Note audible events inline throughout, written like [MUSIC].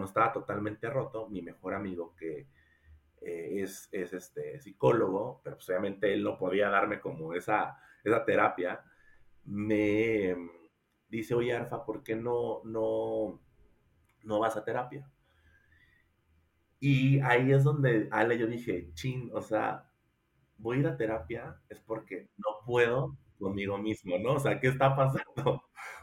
bueno, estaba totalmente roto, mi mejor amigo que eh, es, es, este psicólogo, pero pues, obviamente él no podía darme como esa, esa terapia, me dice, oye Arfa, ¿por qué no, no, no vas a terapia? Y ahí es donde Ale yo dije, chin, o sea, voy a ir a terapia es porque no puedo conmigo mismo, ¿no? O sea, ¿qué está pasando?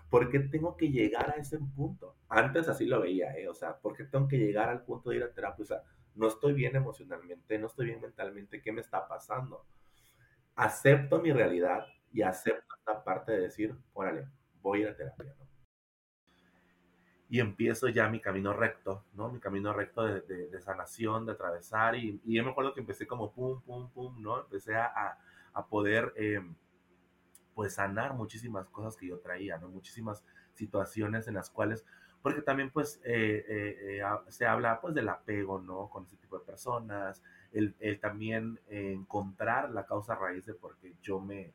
¿Por qué tengo que llegar a ese punto? Antes así lo veía, ¿eh? O sea, ¿por qué tengo que llegar al punto de ir a terapia? O sea, no estoy bien emocionalmente, no estoy bien mentalmente, ¿qué me está pasando? Acepto mi realidad y acepto esta parte de decir, órale, voy a ir a terapia, ¿no? Y empiezo ya mi camino recto, ¿no? Mi camino recto de, sanación, de atravesar. Y, y, yo me acuerdo que empecé como pum, pum, pum, ¿no? Empecé a, a poder... Eh, pues sanar muchísimas cosas que yo traía, ¿no? Muchísimas situaciones en las cuales, porque también pues eh, eh, eh, se habla pues del apego, ¿no? Con ese tipo de personas, el, también encontrar la causa raíz de por qué yo me,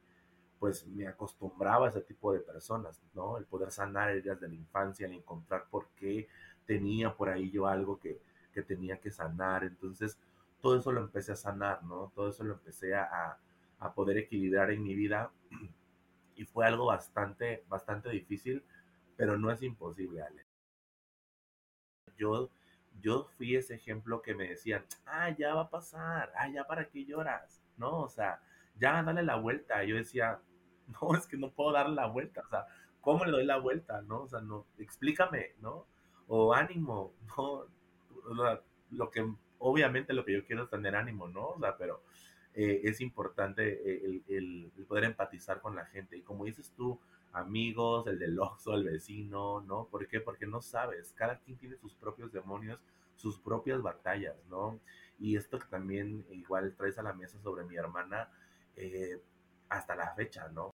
pues me acostumbraba a ese tipo de personas, ¿no? El poder sanar heridas de la infancia, el encontrar por qué tenía por ahí yo algo que, que tenía que sanar, entonces todo eso lo empecé a sanar, ¿no? Todo eso lo empecé a, a poder equilibrar en mi vida y fue algo bastante, bastante difícil, pero no es imposible, Ale. Yo, yo fui ese ejemplo que me decían, ah, ya va a pasar, ah, ya para qué lloras, ¿no? O sea, ya dale la vuelta. Yo decía, [LAUGHS] no, es que no puedo darle la vuelta, o sea, ¿cómo le doy la vuelta, no? O sea, no, explícame, ¿no? O ánimo, [LAUGHS] ¿no? lo que, obviamente lo que yo quiero es tener ánimo, ¿no? O sea, pero eh, es importante eh, el, poder empatizar con la gente. Y como dices tú, amigos, el del oso, el vecino, ¿no? ¿Por qué? Porque no sabes, cada quien tiene sus propios demonios, sus propias batallas, ¿no? Y esto que también igual traes a la mesa sobre mi hermana, eh, hasta la fecha, ¿no?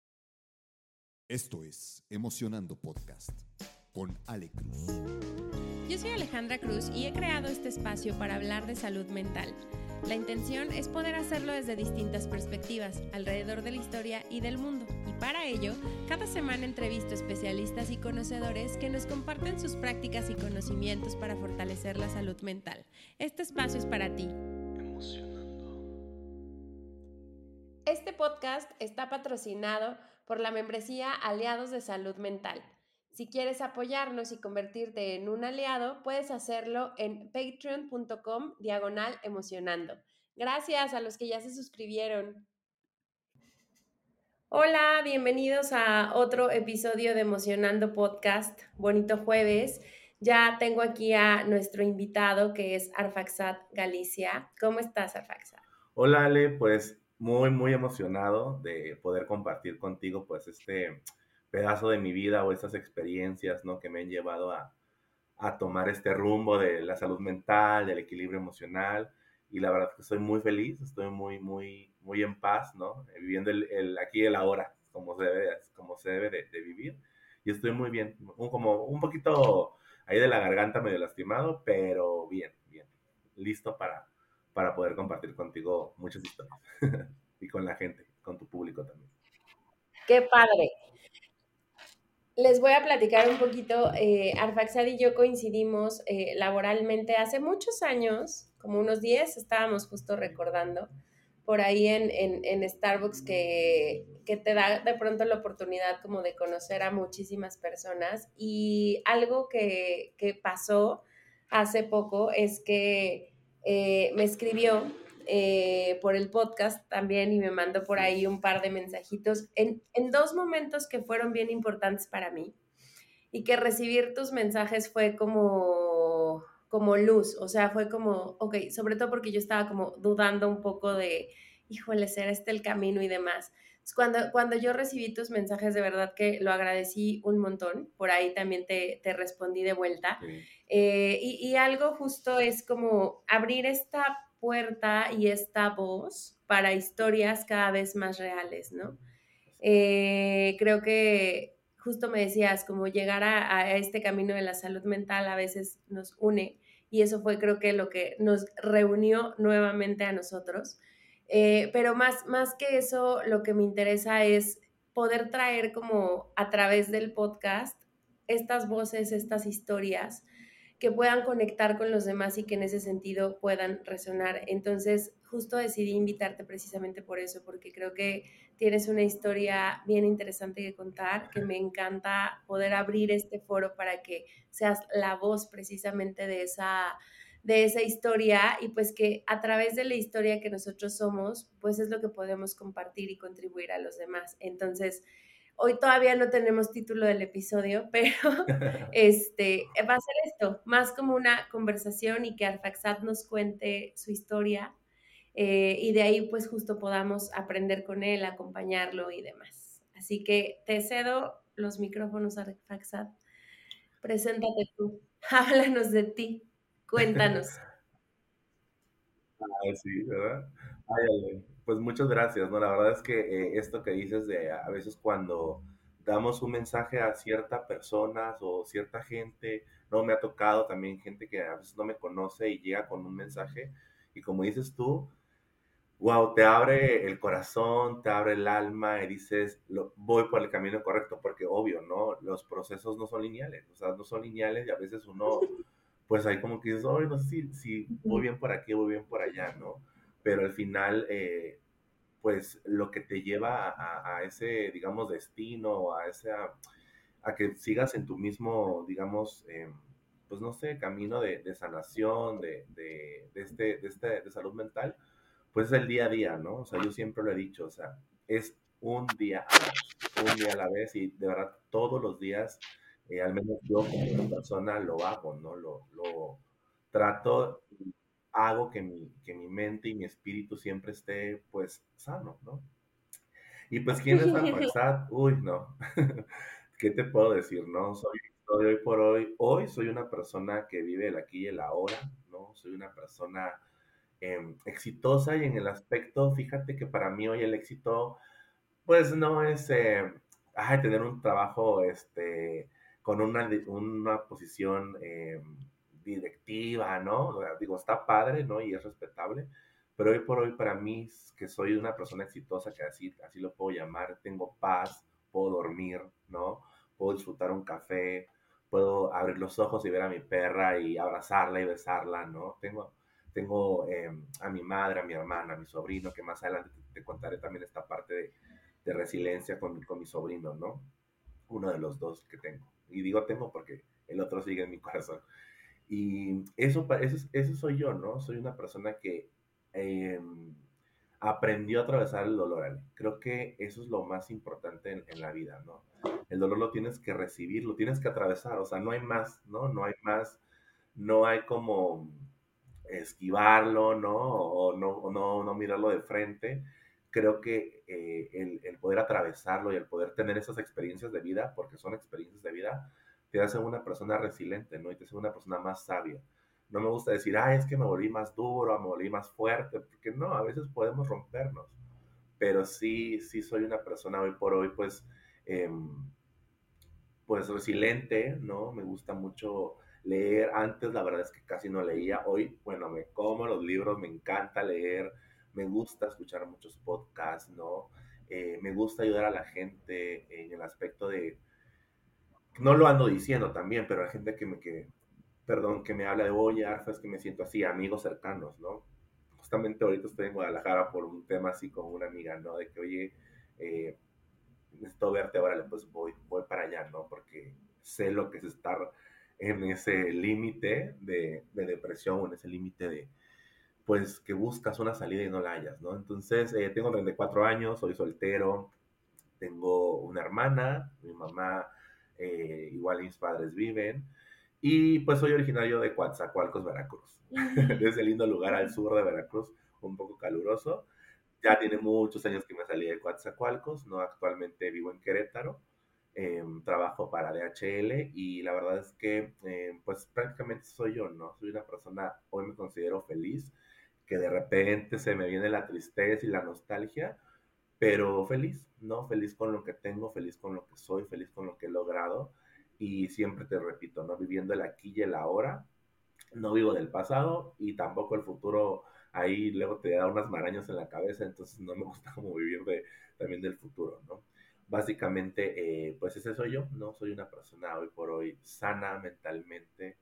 Esto es Emocionando Podcast con Ale Cruz. Yo soy Alejandra Cruz y he creado este espacio para hablar de salud mental la intención es poder hacerlo desde distintas perspectivas, alrededor de la historia y del mundo. Y para ello, cada semana entrevisto especialistas y conocedores que nos comparten sus prácticas y conocimientos para fortalecer la salud mental. Este espacio es para ti. Este podcast está patrocinado por la membresía Aliados de Salud Mental si quieres apoyarnos y convertirte en un aliado, puedes hacerlo en patreon.com diagonal emocionando. Gracias a los que ya se suscribieron. Hola, bienvenidos a otro episodio de Emocionando Podcast. Bonito jueves. Ya tengo aquí a nuestro invitado que es Arfaxat Galicia. ¿Cómo estás, Arfaxat? Hola, Ale, pues muy, muy emocionado de poder compartir contigo pues este pedazo de mi vida o esas experiencias, ¿no? Que me han llevado a, tomar este rumbo de la salud mental, del equilibrio emocional. Y la verdad que estoy muy feliz, estoy muy, muy, muy en paz, ¿no? Viviendo el, aquí y el ahora, como se debe, como se debe de, vivir. Y estoy muy bien, como un poquito ahí de la garganta medio lastimado, pero bien, bien. Listo para, para poder compartir contigo muchas historias. [LAUGHS] y con la gente, con tu público también. Qué padre. Les voy a platicar un poquito. Eh, Arfaxad y yo coincidimos eh, laboralmente hace muchos años, como unos 10, estábamos justo recordando, por ahí en, en, Starbucks que, que, te da de pronto la oportunidad como de conocer a muchísimas personas. Y algo que, que pasó hace poco es que eh, me escribió eh, por el podcast también y me mandó por ahí un par de mensajitos en, en dos momentos que fueron bien importantes para mí y que recibir tus mensajes fue como, como luz, o sea, fue como, ok, sobre todo porque yo estaba como dudando un poco de, híjole, ¿será este el camino y demás? Cuando, cuando yo recibí tus mensajes, de verdad que lo agradecí un montón. Por ahí también te, te respondí de vuelta. Eh, y, y, algo justo es como abrir esta puerta y esta voz para historias cada vez más reales, ¿no? Eh, creo que justo me decías, como llegar a, este camino de la salud mental a veces nos une y eso fue creo que lo que nos reunió nuevamente a nosotros. Eh, pero más, más que eso, lo que me interesa es poder traer como a través del podcast estas voces, estas historias que puedan conectar con los demás y que en ese sentido puedan resonar. Entonces, justo decidí invitarte precisamente por eso, porque creo que tienes una historia bien interesante que contar, que me encanta poder abrir este foro para que seas la voz precisamente de esa de esa historia y pues que a través de la historia que nosotros somos, pues es lo que podemos compartir y contribuir a los demás. Entonces, Hoy todavía no tenemos título del episodio, pero [LAUGHS] este, va a ser esto, más como una conversación y que Arfaxat nos cuente su historia eh, y de ahí pues justo podamos aprender con él, acompañarlo y demás. Así que te cedo los micrófonos, Arfaxat. Preséntate tú, [LAUGHS] háblanos de ti, cuéntanos. [LAUGHS] Ah, sí, ¿verdad? Ay, pues muchas gracias, ¿no? La verdad es que eh, esto que dices de a veces cuando damos un mensaje a cierta personas o cierta gente, no me ha tocado también gente que a veces no me conoce y llega con un mensaje y como dices tú, wow, te abre el corazón, te abre el alma y dices, lo, voy por el camino correcto, porque obvio, ¿no? Los procesos no son lineales, o sea, no son lineales y a veces uno, pues ahí como que dices, oh, no sé si, si voy bien por aquí, voy bien por allá, ¿no? Pero al final, eh, pues lo que te lleva a, ese, digamos, destino, a ese, a, que sigas en tu mismo, digamos, eh, pues no sé, camino de, sanación, de, de, este, de, este, de salud mental, pues es el día a día, ¿no? O sea, yo siempre lo he dicho, o sea, es un día a la vez, un día a la vez y de verdad todos los días, eh, al menos yo como persona lo hago, ¿no? Lo, lo trato hago que mi, que mi mente y mi espíritu siempre esté pues sano, ¿no? Y pues, ¿quién es [LAUGHS] Alfaxat? Uy, no. [LAUGHS] ¿Qué te puedo decir, no? Soy, hoy por hoy, hoy soy una persona que vive el aquí y el ahora, ¿no? Soy una persona em, exitosa y en el aspecto, fíjate que para mí hoy el éxito, pues no es eh, tener un trabajo este, con una, una posición eh, directiva, ¿no? digo, está padre, ¿no? Y es respetable, pero hoy por hoy para mí, que soy una persona exitosa, que así, así lo puedo llamar, tengo paz, puedo dormir, ¿no? Puedo disfrutar un café, puedo abrir los ojos y ver a mi perra y abrazarla y besarla, ¿no? Tengo, tengo em, a mi madre, a mi hermana, a mi sobrino, que más adelante te, contaré también esta parte de, de resiliencia con, con mi sobrino, ¿no? Uno de los dos que tengo. Y digo tengo porque el otro sigue en mi corazón. Y eso, eso, eso soy yo, ¿no? Soy una persona que em, aprendió a atravesar el dolor, Creo que eso es lo más importante en, la vida, ¿no? El dolor lo tienes que recibir, lo tienes que atravesar, o sea, no hay más, ¿no? No hay más, no hay como esquivarlo, ¿no? O no, no, no mirarlo de frente. Creo que eh, el, el poder atravesarlo y el poder tener esas experiencias de vida, porque son experiencias de vida, te hace una persona resiliente, ¿no? Y te hace una persona más sabia. No me gusta decir, ah, es que me volví más duro, me volví más fuerte, porque no, a veces podemos rompernos. Pero sí, sí soy una persona hoy por hoy, pues, em, pues resiliente, ¿no? Me gusta mucho leer. Antes la verdad es que casi no leía. Hoy, bueno, me como los libros, me encanta leer, me gusta escuchar muchos podcasts, ¿no? Eh, me gusta ayudar a la gente en el aspecto de, no lo ando diciendo también, pero hay gente que me, que, perdón, que me habla de, oye, Arfa, es que me siento así, amigos cercanos, ¿no? Justamente ahorita estoy en Guadalajara por un tema así con una amiga, ¿no? De que, oye, eh, necesito verte, ahora pues voy, voy para allá, ¿no? Porque sé lo que es estar en ese límite de, de, depresión, en ese límite de, pues, que buscas una salida y no la hayas, ¿no? Entonces, eh, tengo 34 años, soy soltero, tengo una hermana, mi mamá eh, igual mis padres viven. Y pues soy originario de Coatzacoalcos, Veracruz. [LAUGHS] de ese lindo lugar al sur de Veracruz, un poco caluroso. Ya tiene muchos años que me salí de Coatzacoalcos, ¿no? Actualmente vivo en Querétaro. Em, trabajo para DHL y la verdad es que em, pues prácticamente soy yo, ¿no? Soy una persona, hoy me considero feliz, que de repente se me viene la tristeza y la nostalgia, pero feliz, ¿no? Feliz con lo que tengo, feliz con lo que soy, feliz con lo que he logrado. Y siempre te repito, ¿no? Viviendo el aquí y el ahora. No vivo del pasado y tampoco el futuro. Ahí luego te da unas marañas en la cabeza, entonces no me gusta [LAUGHS] como vivir de, también del futuro, ¿no? Básicamente, eh, pues ese soy yo, ¿no? Soy una persona hoy por hoy sana mentalmente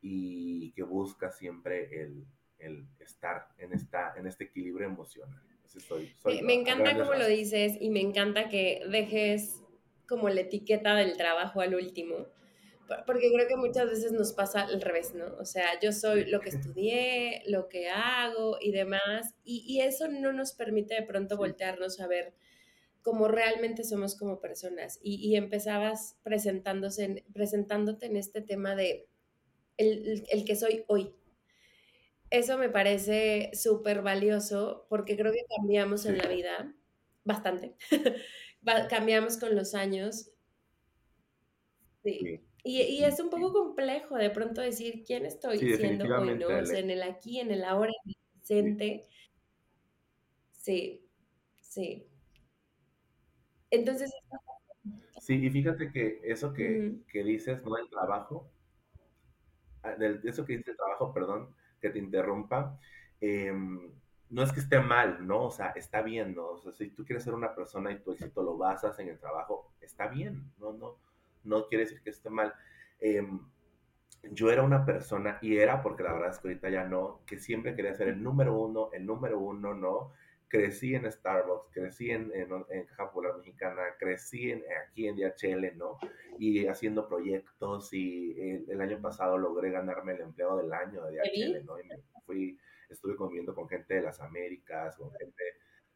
y que busca siempre el, el estar en, esta, en este equilibrio emocional. Me, encanta como lo dices y me encanta que dejes como la etiqueta del trabajo al último, porque creo que muchas veces nos pasa al revés, ¿no? O sea, yo soy lo que estudié, lo que hago y demás, y, eso no nos permite de pronto voltearnos a ver cómo realmente somos como personas. Y, empezabas presentándose presentándote en este tema de el, el que soy hoy, eso me parece súper valioso porque creo que cambiamos en la vida bastante. [LAUGHS] cambiamos con los años. Sí. Y, es un poco complejo de pronto decir quién estoy siendo hoy, ¿no? O sea, en el aquí, en el ahora, en el presente. Sí, sí. Entonces. Sí, y fíjate que eso que, que dices, ¿no? El trabajo, ah, eso que dice el trabajo, perdón, que te interrumpa, em, no es que esté mal, ¿no? O sea, está bien, ¿no? O sea, si tú quieres ser una persona y tu éxito lo basas en el trabajo, está bien, ¿no? No, no quiere decir que esté mal. Em, yo era una persona, y era porque la verdad es que ahorita ya no, que siempre quería ser el número uno, el número uno, ¿no? Crecí en Starbucks, crecí en, en, Caja Popular Mexicana, crecí en, aquí en DHL, ¿no? Y haciendo proyectos y el, año pasado logré ganarme el empleado del año de DHL, ¿no? Y me fui, estuve comiendo con gente de las Américas, con gente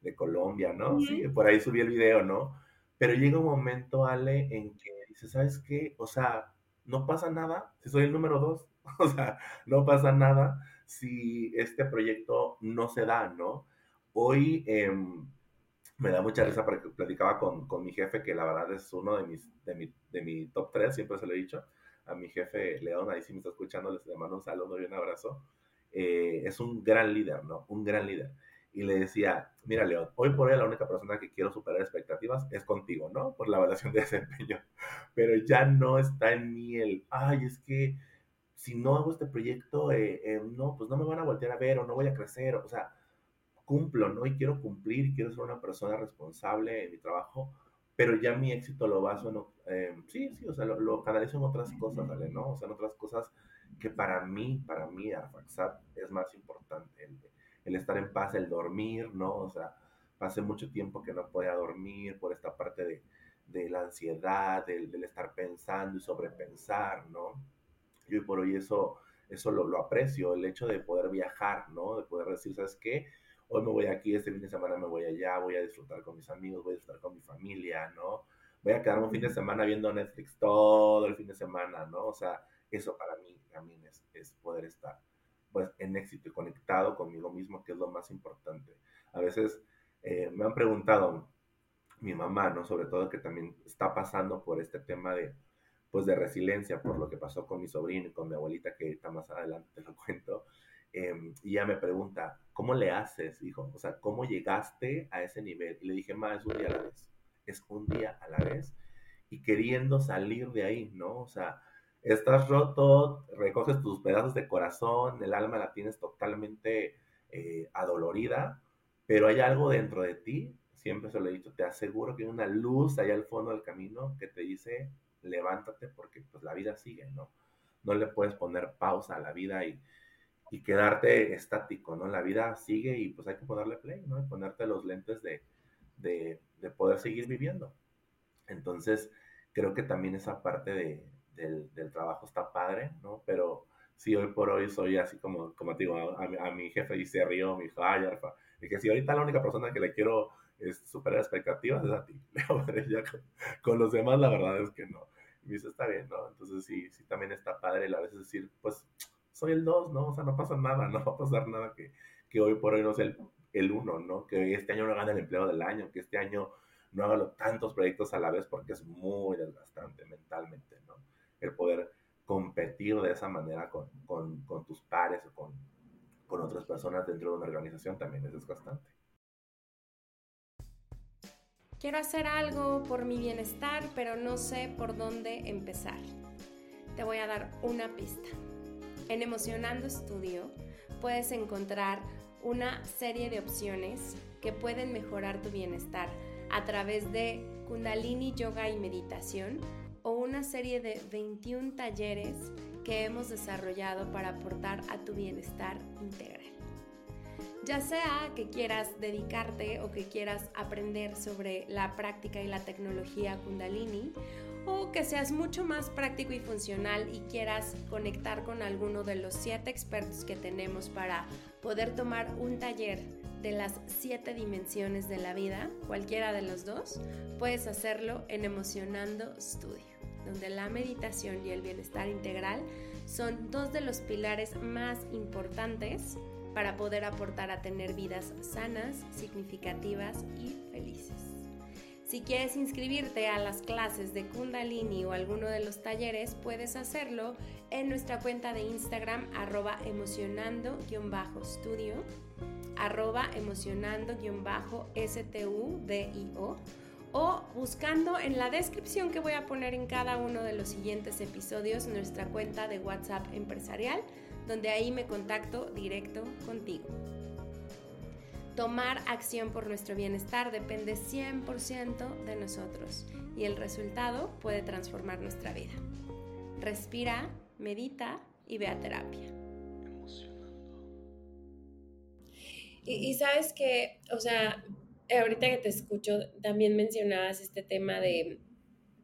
de Colombia, ¿no? Sí, por ahí subí el video, ¿no? Pero llega un momento, Ale, en que dices, ¿sabes qué? O sea, no pasa nada si soy el número dos, [LAUGHS] o sea, no pasa nada si este proyecto no se da, ¿no? Hoy em, me da mucha risa porque platicaba con, con, mi jefe, que la verdad es uno de mis, de mi, de mi top tres, siempre se lo he dicho, a mi jefe León, ahí si me está escuchando, les mando un saludo y un abrazo. Eh, es un gran líder, ¿no? Un gran líder. Y le decía, mira León, hoy por hoy la única persona que quiero superar expectativas es contigo, ¿no? Por la evaluación de [LAUGHS] desempeño. Pero ya no está en mí el, ay, es que si no hago este proyecto, eh, eh, no, pues no me van a voltear a ver o no voy a crecer. O sea, cumplo, ¿no? Y quiero cumplir, quiero ser una persona responsable en mi trabajo, pero ya mi éxito lo baso en, sí, sí, o sea, lo, canalizo en otras cosas, ¿vale? ¿No? O sea, en otras cosas que para mí, para mí, Arfaxat es más importante, el, el, estar en paz, el dormir, ¿no? O sea, pasé mucho tiempo que no podía dormir por esta parte de, de la ansiedad, del, del, estar pensando y sobrepensar, ¿no? Y hoy por hoy eso, eso lo, lo aprecio, el hecho de poder viajar, ¿no? De poder decir, ¿sabes qué? Hoy me voy aquí, este fin de semana me voy allá, voy a disfrutar con mis amigos, voy a disfrutar con mi familia, ¿no? Voy a quedarme un fin de semana viendo Netflix todo el fin de semana, ¿no? O sea, eso para mí también es, es poder estar pues en éxito y conectado conmigo mismo, que es lo más importante. A veces eh, me han preguntado mi mamá, ¿no? Sobre todo que también está pasando por este tema de, pues de resiliencia, por lo que pasó con mi sobrino y con mi abuelita, que está más adelante te lo [LAUGHS] cuento. Em, y ella me pregunta, ¿cómo le haces, hijo? O sea, ¿cómo llegaste a ese nivel? Y le dije, ma, es un día a la vez. Es un día a la vez. Y queriendo salir de ahí, ¿no? O sea, estás roto, recoges tus pedazos de corazón, el alma la tienes totalmente eh, adolorida, pero hay algo dentro de ti, siempre se lo he dicho, te aseguro que hay una luz allá al fondo del camino que te dice, levántate porque pues la vida sigue, ¿no? No le puedes poner pausa a la vida y, y quedarte estático, ¿no? La vida sigue y pues hay que ponerle play, ¿no? Y ponerte los lentes de, de, de poder seguir viviendo. Entonces, creo que también esa parte de, del, del, trabajo está padre, ¿no? Pero sí, hoy por hoy soy así como, como te digo, a, a, mi jefe y se rió, me dijo, ay, Arfa, y que si ahorita la única persona que le quiero es superar expectativas es a ti. [LAUGHS] ya con, con, los demás la verdad es que no. Y me dice, está bien, ¿no? Entonces sí, sí también está padre a veces decir, pues soy el 2, ¿no? O sea, no pasa nada, [LAUGHS] no va a pasar nada que, que hoy por hoy no sea el, el 1, ¿no? Que este año no gane el empleo del año, que este año no haga tantos proyectos a la vez porque es muy desgastante mentalmente, ¿no? El poder competir de esa manera con, con, tus pares o con, con otras personas dentro de una organización también es desgastante. Quiero hacer algo por mi bienestar, pero no sé por dónde empezar. Te voy a dar una pista. En Emocionando Studio puedes encontrar una serie de opciones que pueden mejorar tu bienestar a través de Kundalini Yoga y Meditación o una serie de 21 talleres que hemos desarrollado para aportar a tu bienestar integral. Ya sea que quieras dedicarte o que quieras aprender sobre la práctica y la tecnología kundalini, o que seas mucho más práctico y funcional y quieras conectar con alguno de los siete expertos que tenemos para poder tomar un taller de las siete dimensiones de la vida, cualquiera de los dos, puedes hacerlo en Emocionando Studio, donde la meditación y el bienestar integral son dos de los pilares más importantes para poder aportar a tener vidas sanas, significativas y felices. Si quieres inscribirte a las clases de Kundalini o alguno de los talleres, puedes hacerlo en nuestra cuenta de Instagram arroba emocionando-studio arroba emocionando-studio o buscando en la descripción que voy a poner en cada uno de los siguientes episodios nuestra cuenta de WhatsApp empresarial, donde ahí me contacto directo contigo. Tomar acción por nuestro bienestar depende 100% de nosotros y el resultado puede transformar nuestra vida. Respira, medita y ve a terapia. Y, y sabes que, o sea, ahorita que te escucho, también mencionabas este tema de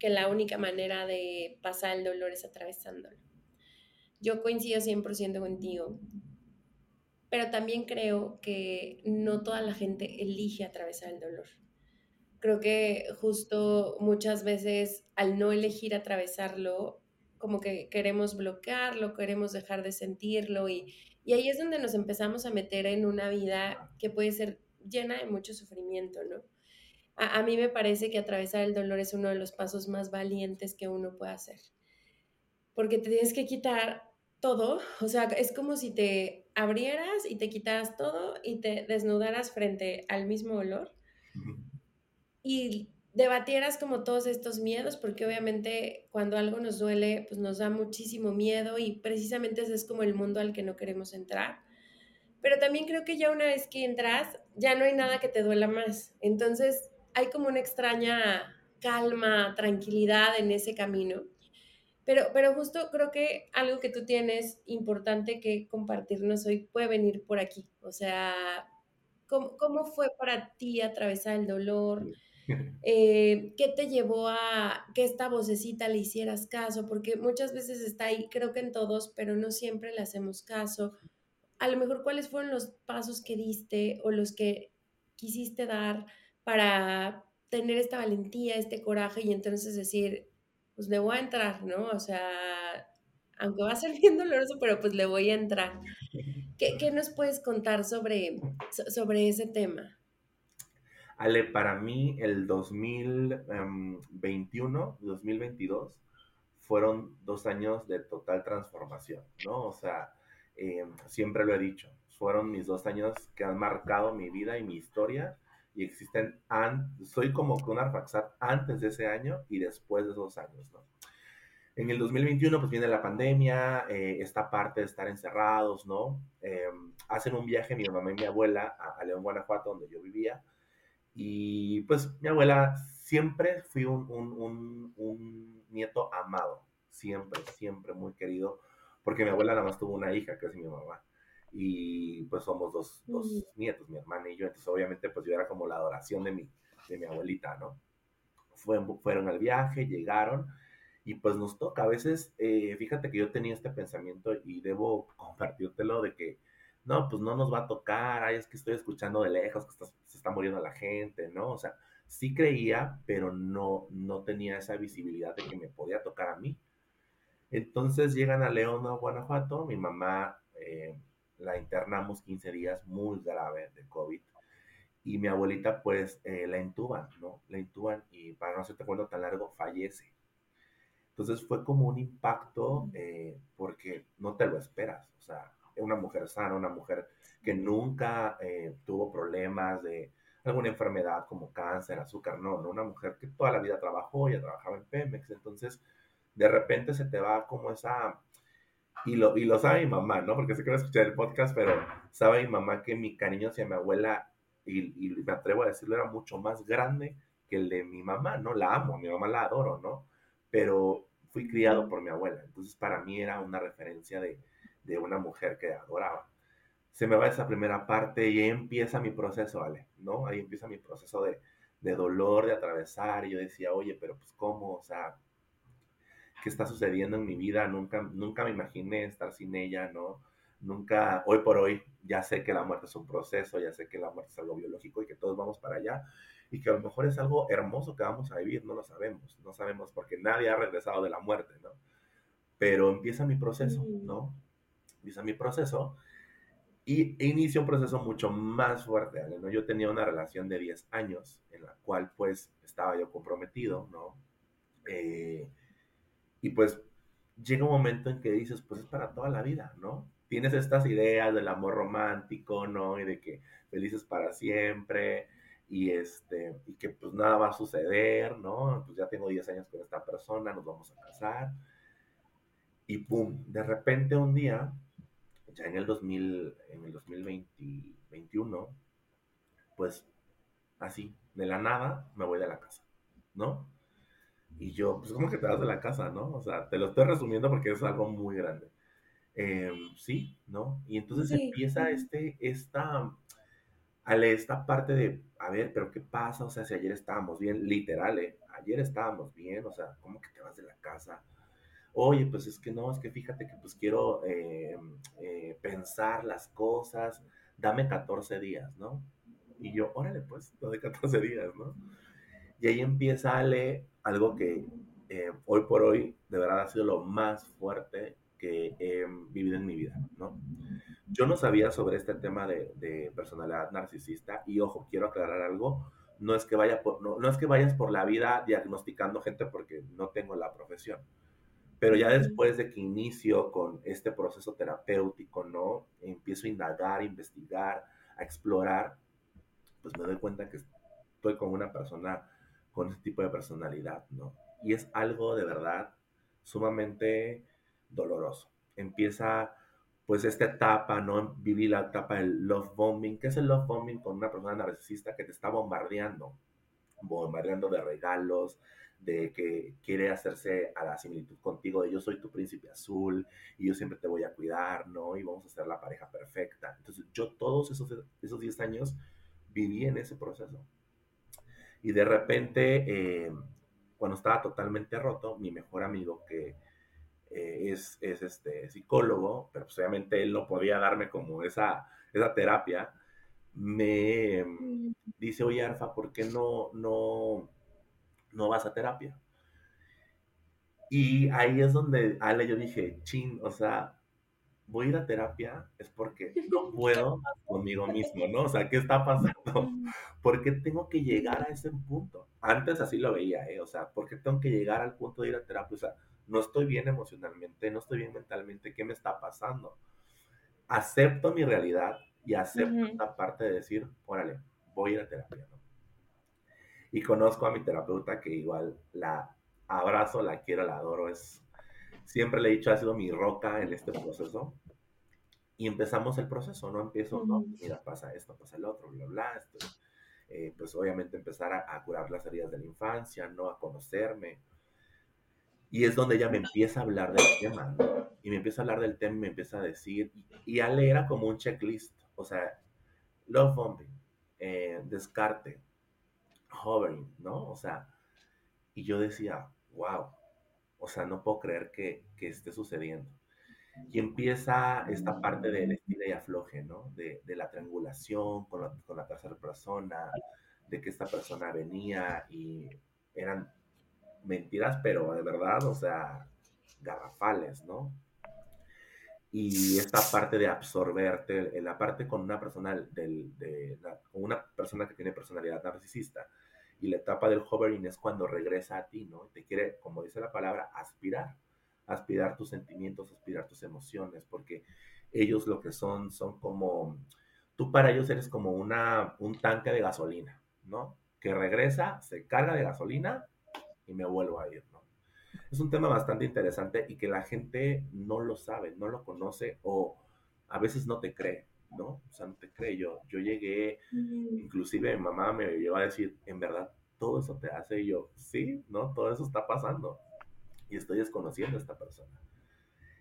que la única manera de pasar el dolor es atravesándolo. Yo coincido 100% contigo pero también creo que no toda la gente elige atravesar el dolor. Creo que justo muchas veces al no elegir atravesarlo, como que queremos bloquearlo, queremos dejar de sentirlo y, ahí es donde nos empezamos a meter en una vida que puede ser llena de mucho sufrimiento, ¿no? A, a mí me parece que atravesar el dolor es uno de los pasos más valientes que uno puede hacer, porque te tienes que quitar todo, [LAUGHS] o sea, es como si te abrieras y te quitaras todo y te desnudaras frente al mismo olor y debatieras como todos estos miedos, porque obviamente cuando algo nos duele, pues nos da muchísimo miedo y precisamente ese es como el mundo al que no queremos entrar. Pero también creo que ya una vez que entras, ya no hay nada que te duela más. Entonces hay como una extraña calma, tranquilidad en ese camino pero, pero justo creo que algo que tú tienes importante que compartirnos hoy puede venir por aquí. O sea, ¿cómo, cómo fue para ti atravesar el dolor? [LAUGHS] Eh, ¿Qué te llevó a que esta vocecita le hicieras caso? Porque muchas veces está ahí, creo que en todos, pero no siempre le hacemos caso. A lo mejor, ¿cuáles fueron los pasos que diste o los que quisiste dar para tener esta valentía, este coraje y entonces decir, pues le voy a entrar, ¿no? O sea, aunque va a ser [LAUGHS] bien doloroso, pero pues le voy a entrar. ¿Qué, qué nos puedes contar sobre, sobre ese tema? Ale, para mí el 2021, 2022 em, fueron dos años de total transformación, ¿no? O sea, em, siempre lo he dicho, fueron mis dos años que han marcado mi vida y mi historia y existen, soy como con Arfaxat antes de ese año y después de esos años, ¿no? En el 2021 pues viene la pandemia, eh, esta parte de estar encerrados, ¿no? Em, hacen un viaje mi mamá y mi abuela a, León, Guanajuato, donde yo vivía, y pues mi abuela siempre fui un, un, un nieto amado, siempre, siempre muy querido, porque mi abuela nada más tuvo una hija, que es mi mamá y pues somos dos, dos nietos, mi hermana y yo, entonces obviamente pues yo era como la adoración de mi, de mi abuelita, ¿no? Fueron, fueron al viaje, llegaron y pues nos toca, a veces, eh, fíjate que yo tenía este pensamiento y debo compartírtelo de que, no, pues no nos va a tocar, ay, es que estoy escuchando de lejos que se está muriendo la gente, ¿no? O sea, sí creía, pero no, no tenía esa visibilidad de que me podía tocar a mí. Entonces llegan a León, a Guanajuato, mi mamá eh, la internamos 15 días muy grave de COVID. Y mi abuelita, pues, eh, la intuban, ¿no? La intuban y para no hacerte cuento tan largo, fallece. Entonces fue como un impacto eh, porque no te lo esperas. O sea, una mujer sana, una mujer que nunca eh, tuvo problemas de alguna enfermedad como cáncer, azúcar, no, no, una mujer que toda la vida trabajó, ya trabajaba en Pemex. Entonces, de repente se te va como esa y lo, y lo sabe mi mamá, ¿no? Porque sé que va a escuchar el podcast, pero sabe mi mamá que mi cariño hacia mi abuela, y, y, me atrevo a decirlo, era mucho más grande que el de mi mamá, ¿no? La amo, mi mamá la adoro, ¿no? Pero fui criado por mi abuela, entonces para mí era una referencia de, de una mujer que adoraba. Se me va esa primera parte y ahí empieza mi proceso, ¿vale? ¿No? Ahí empieza mi proceso de, de dolor, de atravesar, y yo decía, oye, pero pues cómo, o sea, ¿qué está sucediendo en mi vida? Nunca, nunca me imaginé estar sin ella, ¿no? Nunca, hoy por hoy, ya sé que la muerte es un proceso, ya sé que la muerte es algo biológico y que todos vamos para allá, y que a lo mejor es algo hermoso que vamos a vivir, no lo sabemos, no sabemos porque nadie ha regresado de la muerte, ¿no? Pero empieza mi proceso, ¿no? Empieza mi proceso y inicia un proceso mucho más fuerte, ¿no? Yo tenía una relación de 10 años en la cual pues estaba yo comprometido, ¿no? Eh, y pues llega un momento en que dices, pues es para toda la vida, ¿no? Tienes estas ideas del amor romántico, ¿no? Y de que felices para siempre, y este, y que pues nada va a suceder, ¿no? Pues ya tengo 10 años con esta persona, nos vamos a casar. Y pum, de repente un día, ya en el 2000, en el 2021, pues así, de la nada, me voy de la casa, ¿no? Y yo, pues como que te vas de la casa, ¿no? O sea, te lo estoy resumiendo porque es algo muy grande. Em, sí, ¿no? Y entonces empieza este, esta, esta parte de, a ver, pero ¿qué pasa? O sea, si ayer estábamos bien, literal, ¿eh? Ayer estábamos bien, o sea, ¿cómo que te vas de la casa? Oye, pues es que no, es que fíjate que pues quiero eh, eh, pensar las cosas, dame 14 días, ¿no? Y yo, órale, pues, lo de 14 días, ¿no? Y ahí empieza Ale algo que eh, hoy por hoy de verdad ha sido lo más fuerte que he vivido en mi vida, ¿no? Yo no sabía sobre este tema de, personalidad narcisista y ojo, quiero aclarar algo, no es que vaya por, no, es que vayas por la vida diagnosticando gente porque no tengo la profesión, pero ya después de que inicio con este proceso terapéutico, ¿no? Empiezo a indagar, a investigar, a explorar, pues me doy cuenta que estoy con una persona con ese tipo de personalidad, ¿no? Y es algo de verdad sumamente doloroso. Empieza pues esta etapa, ¿no? Viví la etapa del love bombing. ¿Qué es el love bombing con una persona narcisista que te está bombardeando? Bombardeando de regalos, de que quiere hacerse a la similitud contigo, de yo soy tu príncipe azul y yo siempre te voy a cuidar, ¿no? Y vamos a ser la pareja perfecta. Entonces yo todos esos, esos 10 años viví en ese proceso. Y de repente, eh, cuando estaba totalmente roto, mi mejor amigo que eh, es, es, este, psicólogo, pero pues obviamente él no podía darme como esa, esa terapia, me mm. dice, oye, Arfa, ¿por qué no, no, no vas a terapia? Y ahí es donde, Ale, yo dije, chin, o sea, voy a ir a terapia es porque [LAUGHS] no puedo conmigo mismo, ¿no? O sea, ¿qué está pasando? ¿Por qué tengo que llegar a ese punto? Antes así lo veía, ¿eh? O sea, ¿por qué tengo que llegar al punto de ir a terapia? O sea, no estoy bien emocionalmente, no estoy bien mentalmente, ¿qué me está pasando? Acepto mi realidad y acepto esta parte de decir, órale, voy a ir a terapia, ¿no? Y conozco a mi terapeuta que igual la abrazo, la quiero, la adoro, es, siempre le he dicho, ha sido mi roca en este proceso. Y empezamos el proceso, ¿no? Empiezo, no, mira, pasa esto, pasa el otro, bla, bla, esto. Eh, pues obviamente empezar a, a, curar las heridas de la infancia, ¿no? A conocerme, y es donde ella me empieza a hablar del tema, Y me empieza a hablar del tema y me empieza a decir, y, a leer era como un checklist, o sea, love bombing, eh, descarte, hovering, ¿no? O sea, y yo decía, wow, o sea, no puedo creer que, que esté sucediendo. Y empieza esta parte del estilo y afloje, ¿no? De, de la triangulación con la, con la tercera persona, de que esta persona venía y eran mentiras, pero de verdad, o sea, garrafales, ¿no? Y esta parte de absorberte, la parte con una persona, del, de, una persona que tiene personalidad narcisista, y la etapa del hovering es cuando regresa a ti, ¿no? Te quiere, como dice la palabra, aspirar, aspirar tus sentimientos, aspirar tus emociones, porque ellos lo que son, son como, tú para ellos eres como una, un tanque de gasolina, ¿no? Que regresa, se carga de gasolina y me vuelvo a ir, ¿no? Es un tema bastante interesante y que la gente no lo sabe, no lo conoce o a veces no te cree, ¿no? O sea, no te cree. Yo, yo llegué, inclusive mi mamá me llegó a decir, en verdad, todo eso te hace y yo, sí, ¿no? Todo eso está pasando. y estoy desconociendo a esta persona.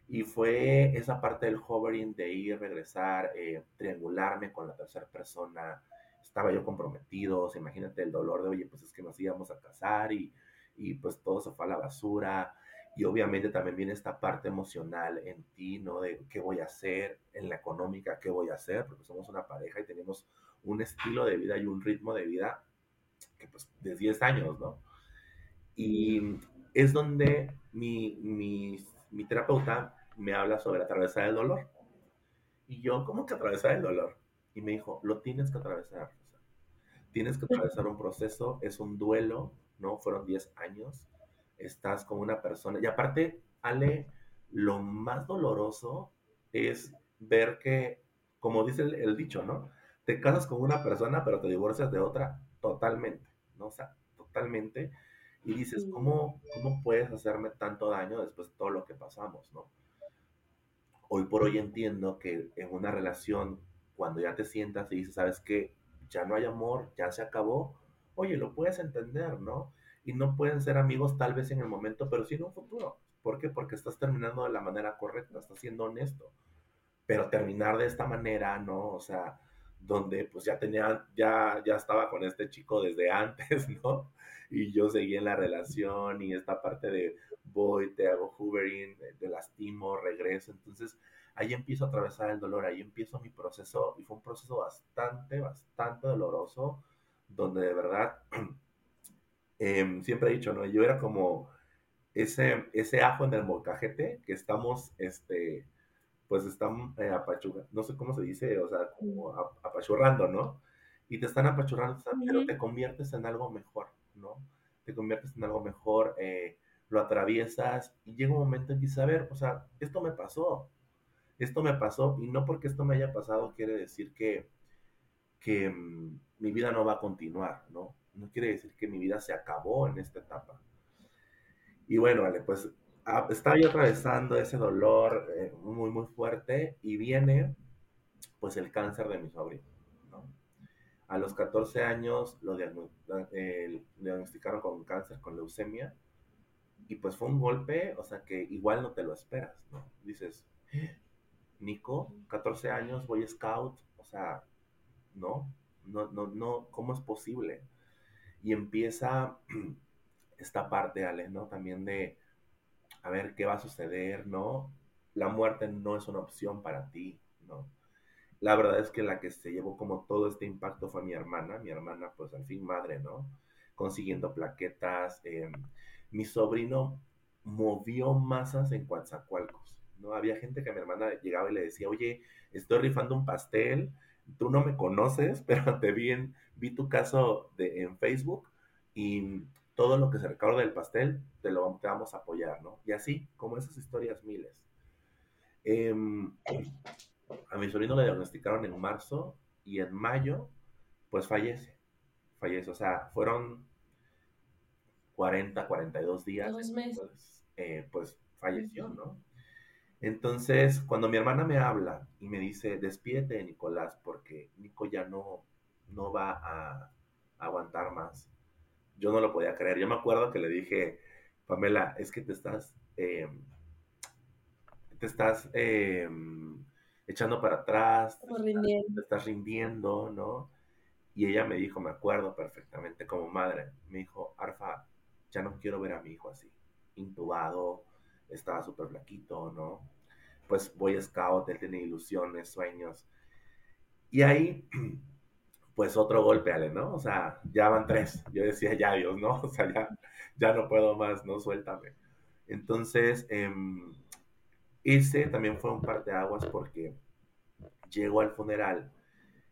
Y fue esa parte del hovering, de ir, regresar, eh, triangularme con la tercera persona. Estaba yo comprometido, imagínate el dolor de, oye, pues es que nos íbamos a casar y, y pues todo se fue a la basura. Y obviamente también viene esta parte emocional en ti, ¿no? De qué voy a hacer, en la económica, qué voy a hacer, porque somos una pareja y tenemos un estilo de vida y un ritmo de vida que pues de 10 años, ¿no? Y es donde mi, mi, mi terapeuta me habla sobre atravesar el dolor. Y yo, ¿cómo que atravesar el dolor? Y me dijo, lo tienes que atravesar. tienes que atravesar un proceso, es un duelo, ¿no? Fueron 10 años, estás con una persona. Y aparte, Ale, lo más doloroso es ver que, como dice el, dicho, ¿no? Te casas con una persona, pero te divorcias de otra totalmente, ¿no? O sea, totalmente. Y dices, ¿cómo, ¿cómo puedes hacerme tanto daño después de todo lo que pasamos, ¿no? Hoy por hoy entiendo que en una relación, cuando ya te sientas y dices, ¿sabes qué? Ya no hay amor, ya se acabó. Oye, lo puedes entender, ¿no? Y no pueden ser amigos tal vez en el momento, pero sí en un futuro. ¿Por qué? Porque estás terminando de la manera correcta, estás siendo honesto. Pero terminar de esta manera, ¿no? O sea, donde pues ya tenía, ya, ya estaba con este chico desde [LAUGHS] antes, ¿no? Y yo seguí en la relación y esta parte de voy, te hago hoovering, te lastimo, regreso. Entonces ahí empiezo a atravesar el dolor, ahí empiezo mi proceso y fue un proceso bastante, bastante doloroso, donde de verdad [CLEARS THROAT] Em, siempre he dicho, ¿no? Yo era como ese, ese ajo en el molcajete que estamos, este, pues están eh, apachurrando, no sé cómo se dice, o sea, como apachurrando, ¿no? Y te están apachurrando, pero te conviertes en algo mejor, ¿no? Te conviertes en algo mejor, eh, lo atraviesas y llega un momento en que dices, a ver, o sea, esto me pasó, esto me pasó y no porque esto me haya pasado quiere decir que, que mm, mi vida no va a continuar, ¿no? No quiere decir que mi vida se acabó en esta etapa. Y bueno, vale, pues estaba yo atravesando ese dolor eh, muy, muy fuerte y viene pues el cáncer de mi sobrino. A los 14 años lo diagnosticaron con cáncer, con leucemia, y pues fue un golpe, o sea que igual no te lo esperas, ¿no? Dices, Nico, 14 años, voy scout, o sea, no, no, no, no, ¿cómo es posible? Y empieza [CLEARS THROAT] esta parte, Ale, ¿no? También de, a ver, ¿qué va a suceder, ¿no? La muerte no es una opción para ti, ¿no? La verdad es que la que se llevó como todo este impacto fue mi hermana, mi hermana, pues al fin madre, ¿no? Consiguiendo plaquetas. Em, mi sobrino movió masas en Coatzacoalcos, ¿no? Había gente que a mi hermana llegaba y le decía, oye, estoy rifando un pastel, tú no me conoces, [LAUGHS] pero te vi, en, vi tu caso de, en Facebook y todo lo que se recauda del pastel te lo vamos a apoyar, ¿no? Y así, como esas historias miles. Em, a mi sobrino le diagnosticaron en marzo y en mayo, pues fallece. Fallece, o sea, fueron 40, 42 días. Dos meses. Eh, pues falleció, ¿no? Entonces, cuando mi hermana me habla y me dice, despídete de Nicolás porque Nico ya no, no va a aguantar más, yo no lo podía creer. Yo me acuerdo que le dije, Pamela, es que te estás, em, te estás em, echando para atrás, te estás rindiendo, ¿no? Y ella me dijo, me acuerdo perfectamente como madre, me dijo, Arfa, ya no quiero ver a mi hijo así, intubado, estaba súper flaquito, ¿no? Pues voy a Scout, él tiene ilusiones, sueños. Y ahí, [CLEARS THROAT] pues otro golpe, Ale, ¿no? O sea, ya van tres. Yo decía, ya Dios, ¿no? [LAUGHS] O sea, ya, ya no puedo más, ¿no? Suéltame. Entonces, em, ese también fue un par de aguas porque llego al funeral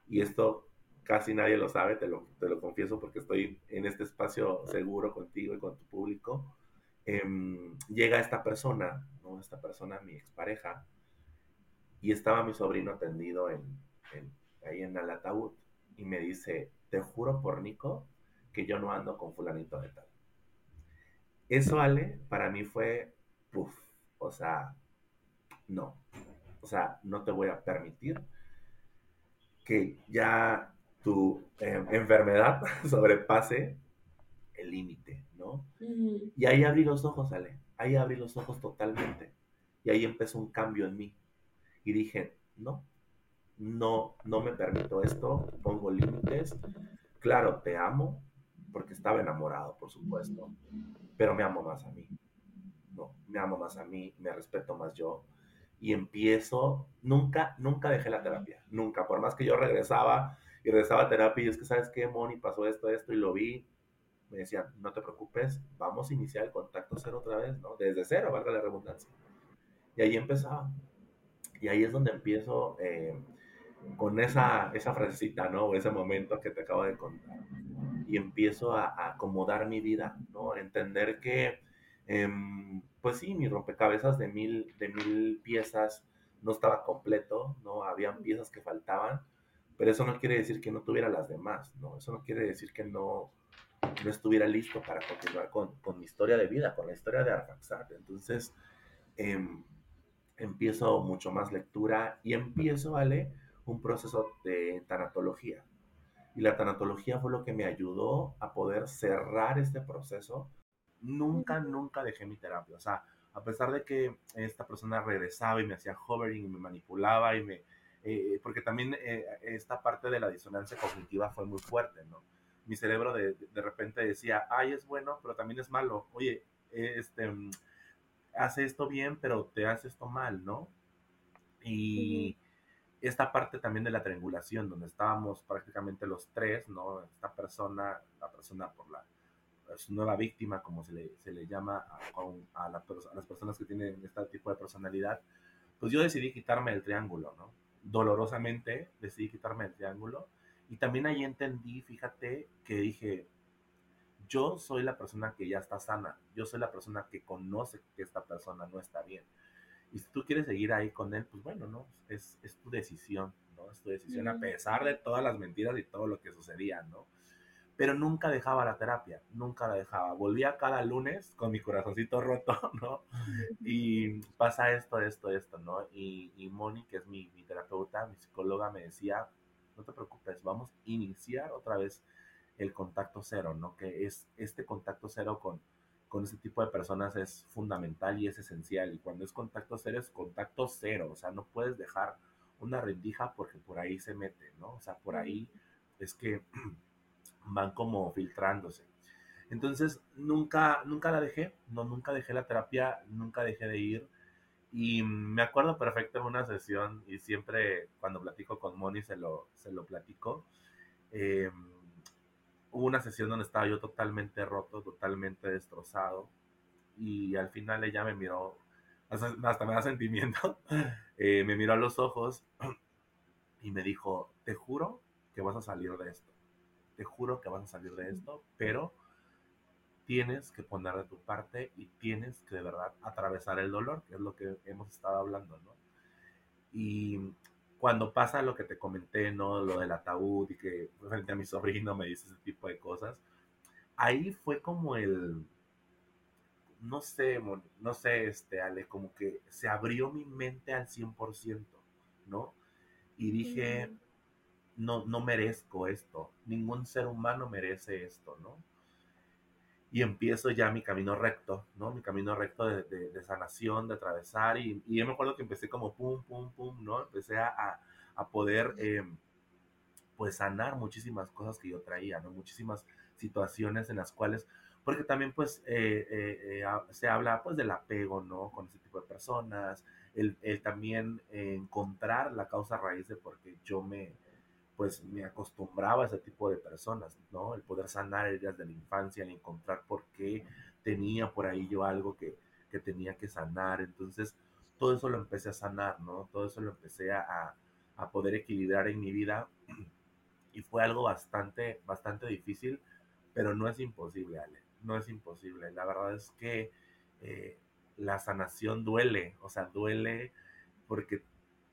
y esto casi nadie lo sabe, te lo, te lo confieso porque estoy en este espacio seguro contigo y con tu público. Em, llega esta persona, ¿no? Esta persona, mi expareja, y estaba mi sobrino tendido en, ahí en el ataúd y me dice, te juro por Nico que yo no ando con fulanito de tal. Eso, Ale, para mí fue, puff, o sea, no, o sea, no te voy a permitir que ya tu em, enfermedad [LAUGHS] sobrepase el límite, ¿no? Y ahí abrí los ojos, Ale. ahí abrí los ojos totalmente. Y ahí empezó un cambio en mí. Y dije, no, no, no me permito esto, pongo límites. Claro, te amo, porque estaba enamorado, por supuesto, pero me amo más a mí. No, me amo más a mí, me respeto más yo. Y empiezo, nunca, nunca dejé la terapia, nunca, por más que yo regresaba y regresaba a terapia y es que, ¿sabes qué, Moni? Pasó esto, esto y lo vi, me decían, no te preocupes, vamos a iniciar el contacto cero otra vez, ¿no? Desde cero, valga la redundancia. Y ahí empezaba. Y ahí es donde empiezo eh, con esa, esa frasecita, ¿no? O ese momento que te acabo de contar. Y empiezo a, acomodar mi vida, ¿no? Entender que, em, pues sí, mi rompecabezas de mil, de mil piezas no estaba completo, ¿no? Habían piezas que faltaban, pero eso no quiere decir que no tuviera las demás, ¿no? Eso no quiere decir que no, no estuviera listo para continuar con, con, mi historia de vida, con la historia de Arfaxat. Entonces, eh, empiezo mucho más lectura y empiezo, ¿vale? Un proceso de tanatología. Y la tanatología fue lo que me ayudó a poder cerrar este proceso. Nunca, nunca dejé mi terapia. O sea, a pesar de que esta persona regresaba y me hacía hovering y me manipulaba y me... Eh, porque también eh, esta parte de la disonancia cognitiva fue muy fuerte, ¿no? Mi cerebro de, de repente decía, ay, es bueno, pero también es malo. Oye, este hace esto bien, pero te hace esto mal, ¿no? Y esta parte también de la triangulación, donde estábamos prácticamente los tres, ¿no? Esta persona, la persona por la su nueva víctima, como se le, se le llama a, a, las personas que tienen este tipo de personalidad, pues yo decidí quitarme el triángulo, ¿no? Dolorosamente decidí quitarme el triángulo. Y también ahí entendí, fíjate, que dije, yo soy la persona que ya está sana, yo soy la persona que conoce que esta persona no está bien. Y si tú quieres seguir ahí con él, pues bueno, ¿no? Es, es tu decisión, ¿no? Es tu decisión a pesar de todas las mentiras y todo lo que sucedía, ¿no? Pero nunca dejaba la terapia, nunca la dejaba. Volvía cada lunes con mi corazoncito roto, [LAUGHS] ¿no? Y pasa esto, esto, esto, ¿no? Y, y Moni, que es mi, mi terapeuta, mi psicóloga, me decía, no te preocupes, vamos a iniciar otra vez el contacto cero, ¿no? Que es este contacto cero con, con ese tipo de personas es fundamental y es esencial. Y cuando es contacto cero, es contacto cero. O sea, no puedes dejar una rendija porque por ahí se mete, ¿no? O sea, por ahí es que [CLEARS THROAT] van como filtrándose. Entonces, nunca, nunca la dejé, no, nunca dejé la terapia, nunca dejé de ir. Y me acuerdo perfecto en una sesión, y siempre cuando platico con Moni se lo, se lo platico. Eh, hubo una sesión donde estaba yo totalmente roto, totalmente destrozado. Y al final ella me miró, hasta, me da sentimiento, [LAUGHS] eh, me miró a los ojos [CLEARS THROAT] y me dijo, te juro que vas a salir de esto. Te juro que vas a salir de esto, pero tienes que poner de tu parte y tienes que de verdad atravesar el dolor, que es lo que hemos estado hablando, ¿no? Y cuando pasa lo que te comenté, ¿no? Lo del ataúd y que frente a mi sobrino me dice ese tipo de cosas, ahí fue como el, no sé, no sé, este, Ale, como que se abrió mi mente al 100%, ¿no? Y dije, no, no merezco esto, ningún ser humano merece esto, ¿no? Y empiezo ya mi camino recto, ¿no? Mi camino recto de, sanación, de atravesar. Y, yo me acuerdo que empecé como pum, pum, pum, ¿no? Empecé a, a poder, eh, pues, sanar muchísimas cosas que yo traía, ¿no? Muchísimas situaciones en las cuales, porque también, pues, eh, eh, se habla, pues, del apego, ¿no? Con ese tipo de personas, el, el también encontrar la causa raíz de por qué yo me, pues, me acostumbraba a ese tipo de personas, ¿no? El poder sanar heridas de la infancia, el encontrar por qué tenía por ahí yo algo que, que tenía que sanar, entonces, todo eso lo empecé a sanar, ¿no? Todo eso lo empecé a, a poder equilibrar en mi vida y fue algo bastante, bastante difícil, pero no es imposible, Ale, no es imposible. La verdad es que eh, la sanación duele, o sea, duele porque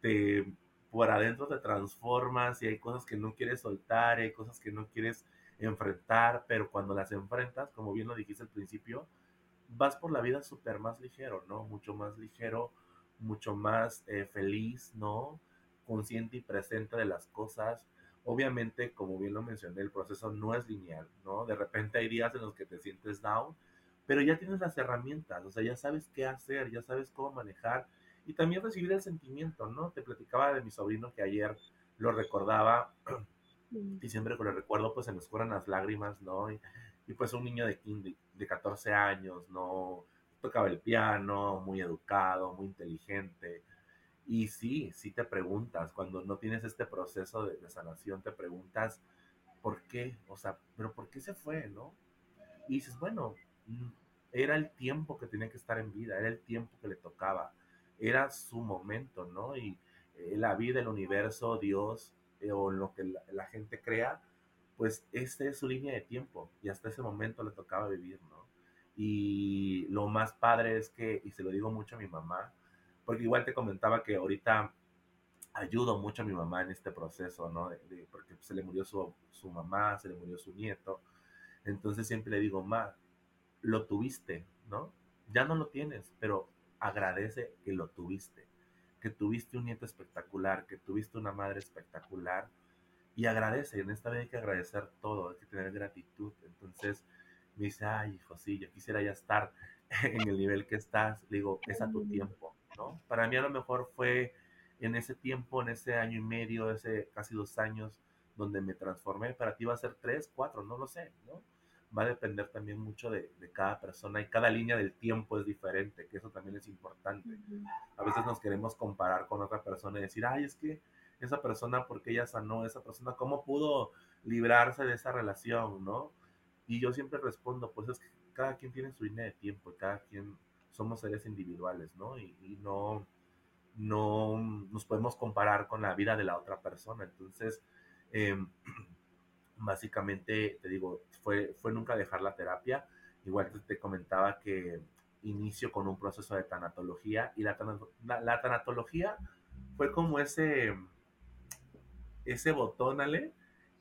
te por adentro te transformas y hay cosas que no quieres soltar, hay cosas que no quieres enfrentar, pero cuando las enfrentas, como bien lo dijiste al principio, vas por la vida súper más ligero, ¿no? Mucho más ligero, mucho más eh, feliz, ¿no? consciente y presente de las cosas. Obviamente, como bien lo mencioné, el proceso no es lineal, ¿no? De repente hay días en los que te sientes down, pero ya tienes las herramientas, o sea, ya sabes qué hacer, ya sabes cómo manejar y también recibir el sentimiento, ¿no? Te platicaba de mi sobrino que ayer lo recordaba y siempre que lo recuerdo pues se me escurran las lágrimas, ¿no? Y, pues un niño de, 15, de 14 años, ¿no? Tocaba el piano, muy educado, muy inteligente. Y sí, sí te preguntas, cuando no tienes este proceso de, de sanación, te preguntas, ¿por qué? O sea, pero ¿por qué se fue, no? Y dices, bueno, mm, era el tiempo que tenía que estar en vida, era el tiempo que le tocaba, era su momento, ¿no? Y eh, la vida, el universo, Dios eh, o lo que la, gente crea, pues esta es su línea de tiempo y hasta ese momento le tocaba vivir, ¿no? Y lo más padre es que, y se lo digo mucho a mi mamá, porque igual te comentaba que ahorita ayudo mucho a mi mamá en este proceso, ¿no? porque se le murió su, su mamá, se le murió su nieto. Entonces siempre le digo, ma, lo tuviste, ¿no? Ya no lo tienes, pero agradece que lo tuviste, que tuviste un nieto espectacular, que tuviste una madre espectacular y agradece. En esta vida hay que agradecer todo, hay que tener gratitud. Entonces me dice, ay, hijo, sí, yo quisiera ya estar [LAUGHS] en el nivel que estás. Le digo, es a tu tiempo, ¿no? Para mí a lo mejor fue en ese tiempo, en ese año y medio, ese casi dos años, donde me transformé. Para ti va a ser tres, cuatro, no lo sé, ¿no? Va a depender también mucho de, cada persona y cada línea del tiempo es diferente, que eso también es importante. A veces nos queremos comparar con otra persona y decir, ay, es que esa persona, ¿por qué ella sanó? Esa persona, ¿cómo pudo librarse de esa relación, no? Y yo siempre respondo, pues es que cada quien tiene su línea de tiempo y cada quien somos seres individuales, ¿no? y no no nos podemos comparar con la vida de la otra persona. Entonces, em, [CLEARS THROAT] básicamente, te digo, fue, fue nunca dejar la terapia. Igual te, comentaba que inicio con un proceso de tanatología y la, tanatología fue como ese, ese botón, Ale,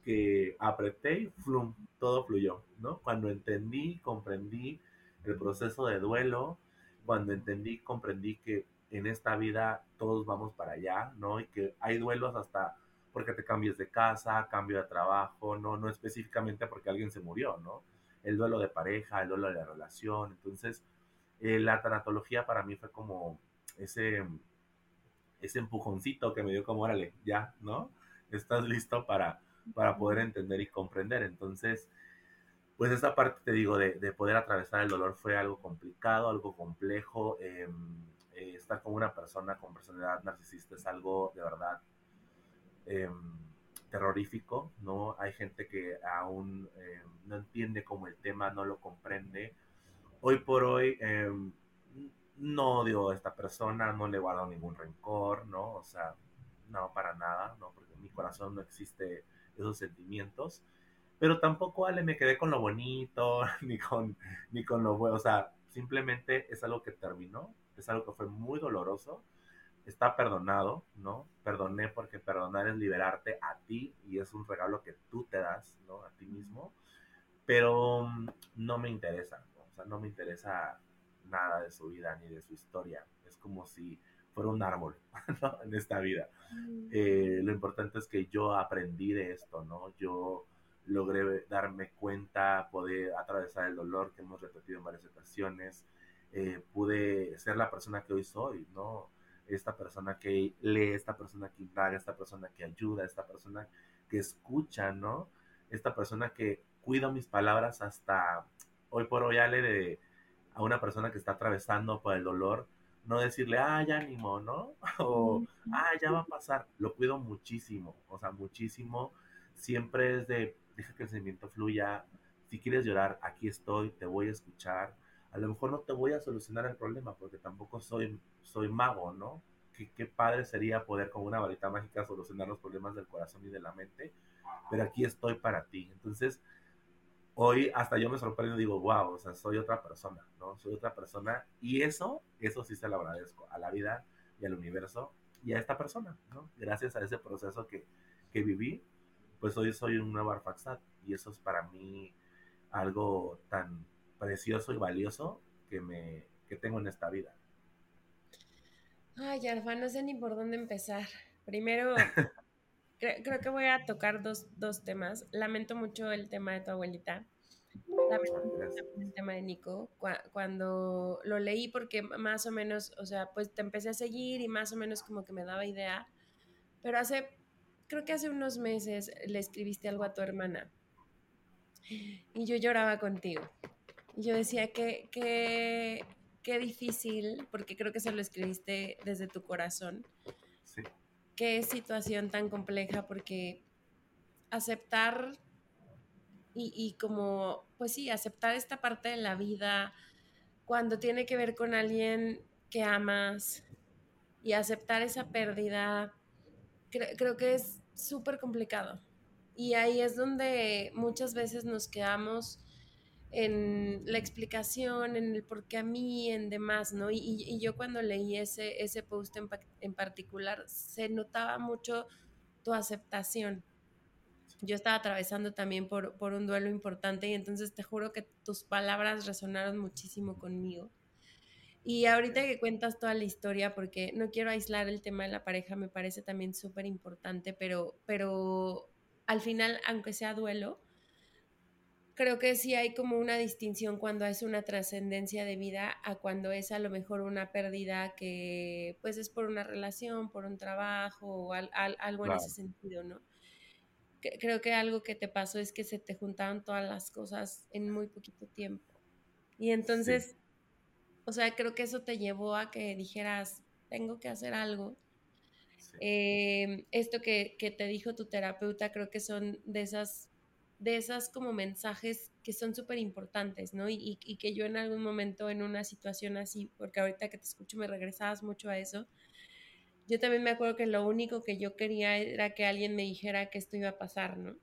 que apreté y flum, todo fluyó, ¿no? Cuando entendí, comprendí el proceso de duelo, cuando entendí, comprendí que en esta vida todos vamos para allá, ¿no? Y que hay duelos hasta porque te cambies de casa, cambio de trabajo, no, no específicamente porque alguien se murió, ¿no? El duelo de pareja, el duelo de la relación. Entonces, eh, la tanatología para mí fue como ese, ese empujoncito que me dio como, órale, ya, ¿no? Estás listo para, para poder entender y comprender. Entonces, pues esa parte, te digo, de, de poder atravesar el dolor fue algo complicado, algo complejo. Eh, eh, estar con una persona con personalidad narcisista es algo de verdad em, terrorífico, ¿no? Hay gente que aún em, no entiende como el tema, no lo comprende. Hoy por hoy em, no odio a esta persona, no le guardo ningún rencor, ¿no? O sea, no, para nada, ¿no? Porque en mi corazón no existe esos sentimientos. Pero tampoco, Ale, me quedé con lo bonito, [LAUGHS] ni con, ni con lo bueno. O sea, simplemente es algo que terminó es algo que fue muy doloroso, está perdonado, ¿no? Perdoné porque perdonar es liberarte a ti y es un regalo que tú te das, ¿no? A ti mismo, pero mm, no me interesa, o sea, no me interesa nada de su vida ni de su historia, es como si fuera un árbol, [LAUGHS] ¿no? En esta vida. Mm. Eh, lo importante es que yo aprendí de esto, ¿no? Yo logré darme cuenta, poder atravesar el dolor que hemos repetido en varias ocasiones, eh, pude ser la persona que hoy soy, ¿no? Esta persona que lee, esta persona que indaga, esta persona que ayuda, esta persona que escucha, ¿no? Esta persona que cuida mis palabras hasta hoy por hoy, Ale, de a una persona que está atravesando por el dolor, no decirle, ay, ánimo, ¿no? [LAUGHS] O, ah, ya va a pasar. Lo cuido muchísimo, o sea, muchísimo. Siempre es de, deja que el sentimiento fluya. Si quieres llorar, aquí estoy, te voy a escuchar a lo mejor no te voy a solucionar el problema porque tampoco soy, soy mago, ¿no? Qué, padre sería poder con una varita mágica solucionar los problemas del corazón y de la mente, pero aquí estoy para ti. Entonces, hoy hasta yo me sorprendo y digo, wow, o sea, soy otra persona, ¿no? Soy otra persona y eso, eso sí se lo agradezco a la vida y al universo y a esta persona, ¿no? Gracias a ese proceso que, que viví, pues hoy soy un nuevo Arfaxat y eso es para mí algo tan precioso y valioso que, me, que tengo en esta vida. Ay, Arfa, no sé ni por dónde empezar. Primero, [LAUGHS] creo, que voy a tocar dos, temas. Lamento mucho el tema de tu abuelita. el tema de Nico, cuando lo leí porque más o menos, o sea, pues te empecé a seguir y más o menos como que me daba idea, pero hace, creo que hace unos meses le escribiste algo a tu hermana y yo lloraba contigo. Y yo decía que, que, qué difícil, porque creo que se lo escribiste desde tu corazón. Sí. Qué situación tan compleja, porque aceptar y, como, pues sí, aceptar esta parte de la vida cuando tiene que ver con alguien que amas y aceptar esa pérdida, creo que es súper complicado. Y ahí es donde muchas veces nos quedamos en la explicación, en el por qué a mí, en demás, ¿no? Y, yo cuando leí ese, ese post en, en particular, se notaba mucho tu aceptación yo estaba atravesando también por, por, un duelo importante y entonces te juro que tus palabras resonaron muchísimo conmigo. Y ahorita que cuentas toda la historia, porque no quiero aislar el tema de la pareja, me parece también súper importante, pero, pero al final, aunque sea duelo, creo que sí hay como una distinción cuando es una trascendencia de vida a cuando es a lo mejor una pérdida que pues es por una relación, por un trabajo o algo en ese sentido, ¿no? creo que algo que te pasó es que se te juntaron todas las cosas en muy poquito tiempo. Y entonces, o sea, creo que eso te llevó a que dijeras, tengo que hacer algo. Em, esto que, te dijo tu terapeuta, creo que son de esas, de esas como mensajes que son súper importantes, ¿no? Y, y, que yo en algún momento en una situación así, porque ahorita que te escucho me regresabas mucho a eso, yo también me acuerdo que lo único que yo quería era que alguien me dijera que esto iba a pasar, ¿no?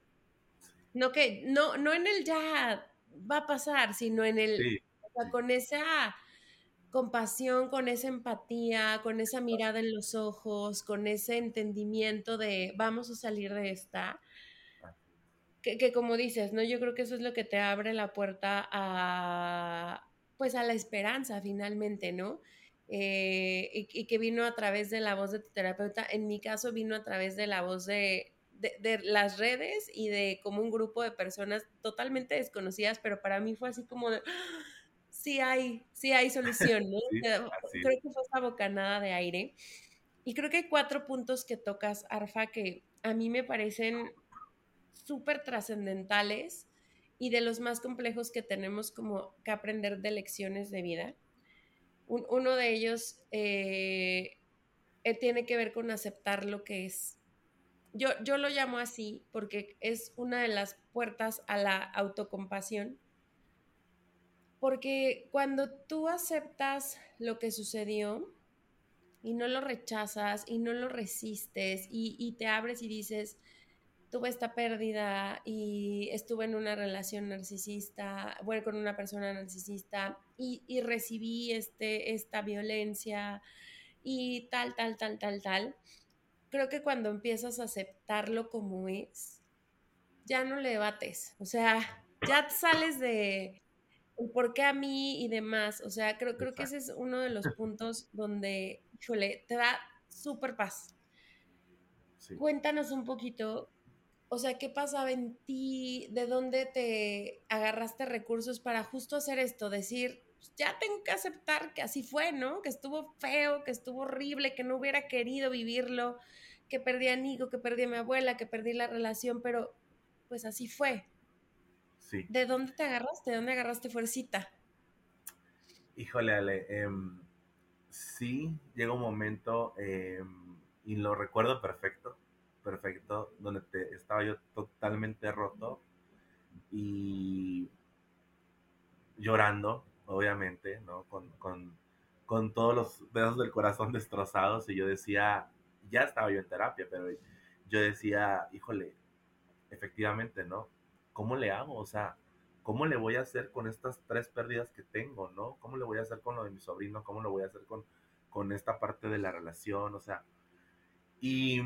No que, no, no en el ya va a pasar, sino en el, o sea, con esa compasión, con esa empatía, con esa mirada en los ojos, con ese entendimiento de vamos a salir de esta. Que, que, como dices, ¿no? Yo creo que eso es lo que te abre la puerta a, pues a la esperanza finalmente, ¿no? Eh, y, que vino a través de la voz de tu terapeuta. En mi caso vino a través de la voz de, de, las redes y de como un grupo de personas totalmente desconocidas, pero para mí fue así como de, ¡Ah! sí hay, sí hay solución, ¿no? [LAUGHS] creo que fue esa bocanada de aire. Y creo que hay cuatro puntos que tocas, Arfa, que a mí me parecen súper trascendentales y de los más complejos que tenemos como que aprender de lecciones de vida uno de ellos eh, eh, tiene que ver con aceptar lo que es. Yo, yo lo llamo así porque es una de las puertas a la autocompasión. Porque cuando tú aceptas lo que sucedió y no lo rechazas y no lo resistes y te abres y dices, tuve esta pérdida y estuve en una relación narcisista, bueno, con una persona narcisista y, y recibí este, esta violencia y tal, tal, tal, tal, tal. Creo que cuando empiezas a aceptarlo como es, ya no le debates, o sea, ya sales de por qué a mí y demás, o sea, creo, creo que ese es uno de los [LAUGHS] puntos donde, híjole, te da súper paz. Cuéntanos un poquito o sea, ¿qué pasaba en ti? ¿De dónde te agarraste recursos para justo hacer esto? Decir, pues, ya tengo que aceptar que así fue, ¿no? Que estuvo feo, que estuvo horrible, que no hubiera querido vivirlo, que perdí a Nico, que perdí a mi abuela, que perdí la relación, pero pues así fue. Sí. ¿De dónde te agarraste? ¿De dónde agarraste fuercita? Híjole, Ale, em, sí, llega un momento, em, y lo recuerdo perfecto, perfecto, donde te, estaba yo totalmente roto y llorando, obviamente, ¿no? Con, con, con todos los dedos del corazón [LAUGHS] destrozados y yo decía, ya estaba yo en terapia, pero yo decía, híjole, efectivamente, ¿no? ¿Cómo le hago? O sea, ¿cómo le voy a hacer con estas tres pérdidas que tengo, ¿no? ¿Cómo le voy a hacer con lo de mi sobrino? ¿Cómo lo voy a hacer con, con esta parte de la relación? O sea, y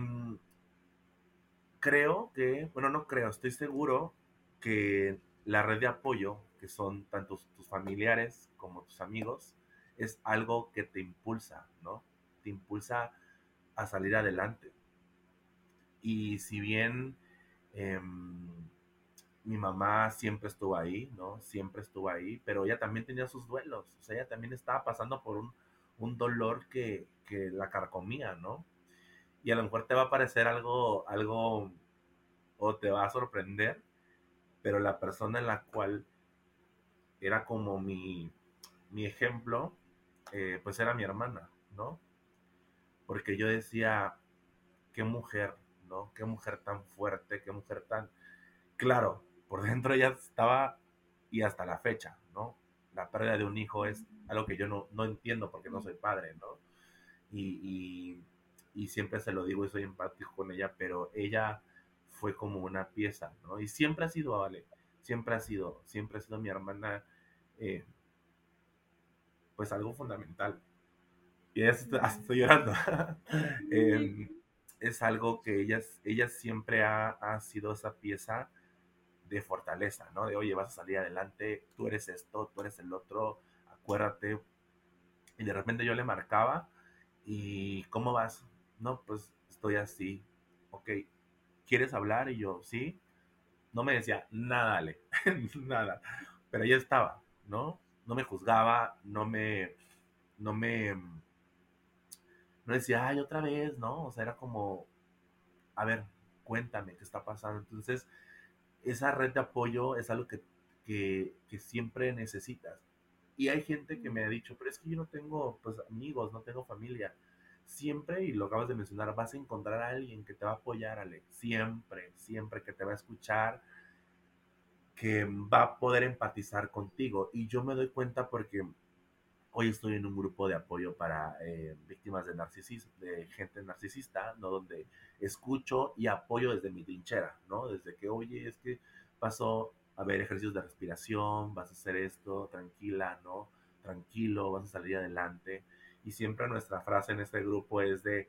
creo que, bueno, no creo, estoy seguro que la red de apoyo, que son tanto tus familiares como tus amigos, es algo que te impulsa, ¿no? Te impulsa a salir adelante. Y si bien em, mi mamá siempre estuvo ahí, ¿no? Siempre estuvo ahí, pero ella también tenía sus duelos, o sea, ella también estaba pasando por un, un dolor que, que, la carcomía, ¿no? Y a lo mejor te va a parecer algo, algo, o te va a sorprender, pero la persona en la cual era como mi, mi ejemplo, eh, pues era mi hermana, ¿no? Porque yo decía, qué mujer, ¿no? Qué mujer tan fuerte, qué mujer tan... Claro, por dentro ella estaba, y hasta la fecha, ¿no? La pérdida de un hijo es algo que yo no, no entiendo porque no soy padre, ¿no? Y, y, siempre se lo digo y soy empático con ella, pero ella fue como una pieza, ¿no? Y siempre ha sido, vale, siempre ha sido, siempre ha sido mi hermana, eh, pues algo fundamental. Y hasta estoy llorando. [LAUGHS] Em, es algo que ella, ella siempre ha, ha sido esa pieza de fortaleza, ¿no? De, oye, vas a salir adelante, tú eres esto, tú eres el otro, acuérdate. Y de repente yo le marcaba, ¿y cómo vas? No, pues estoy así, ok, ¿quieres hablar? Y yo, sí. No me decía, nada, Ale, [LAUGHS] nada. Pero ella estaba, ¿no? No me juzgaba, no me, no me, no decía, ay, otra vez, ¿no? O sea, era como, a ver, cuéntame qué está pasando. Entonces, esa red de apoyo es algo que, siempre necesitas. Y hay gente que me ha dicho, pero es que yo no tengo pues, amigos, no tengo familia. Siempre, y lo acabas de mencionar, vas a encontrar a alguien que te va a apoyar, Ale. Siempre, siempre que te va a escuchar, que va a poder empatizar contigo. Y yo me doy cuenta porque hoy estoy en un grupo de apoyo para eh, víctimas de narcisismo, de gente narcisista, ¿no? Donde escucho y apoyo desde mi trinchera, ¿no? Desde que, oye, es que pasó a ver ejercicios de respiración, vas a hacer esto, tranquila, ¿no? Tranquilo, vas a salir adelante. Y siempre nuestra frase en este grupo es de,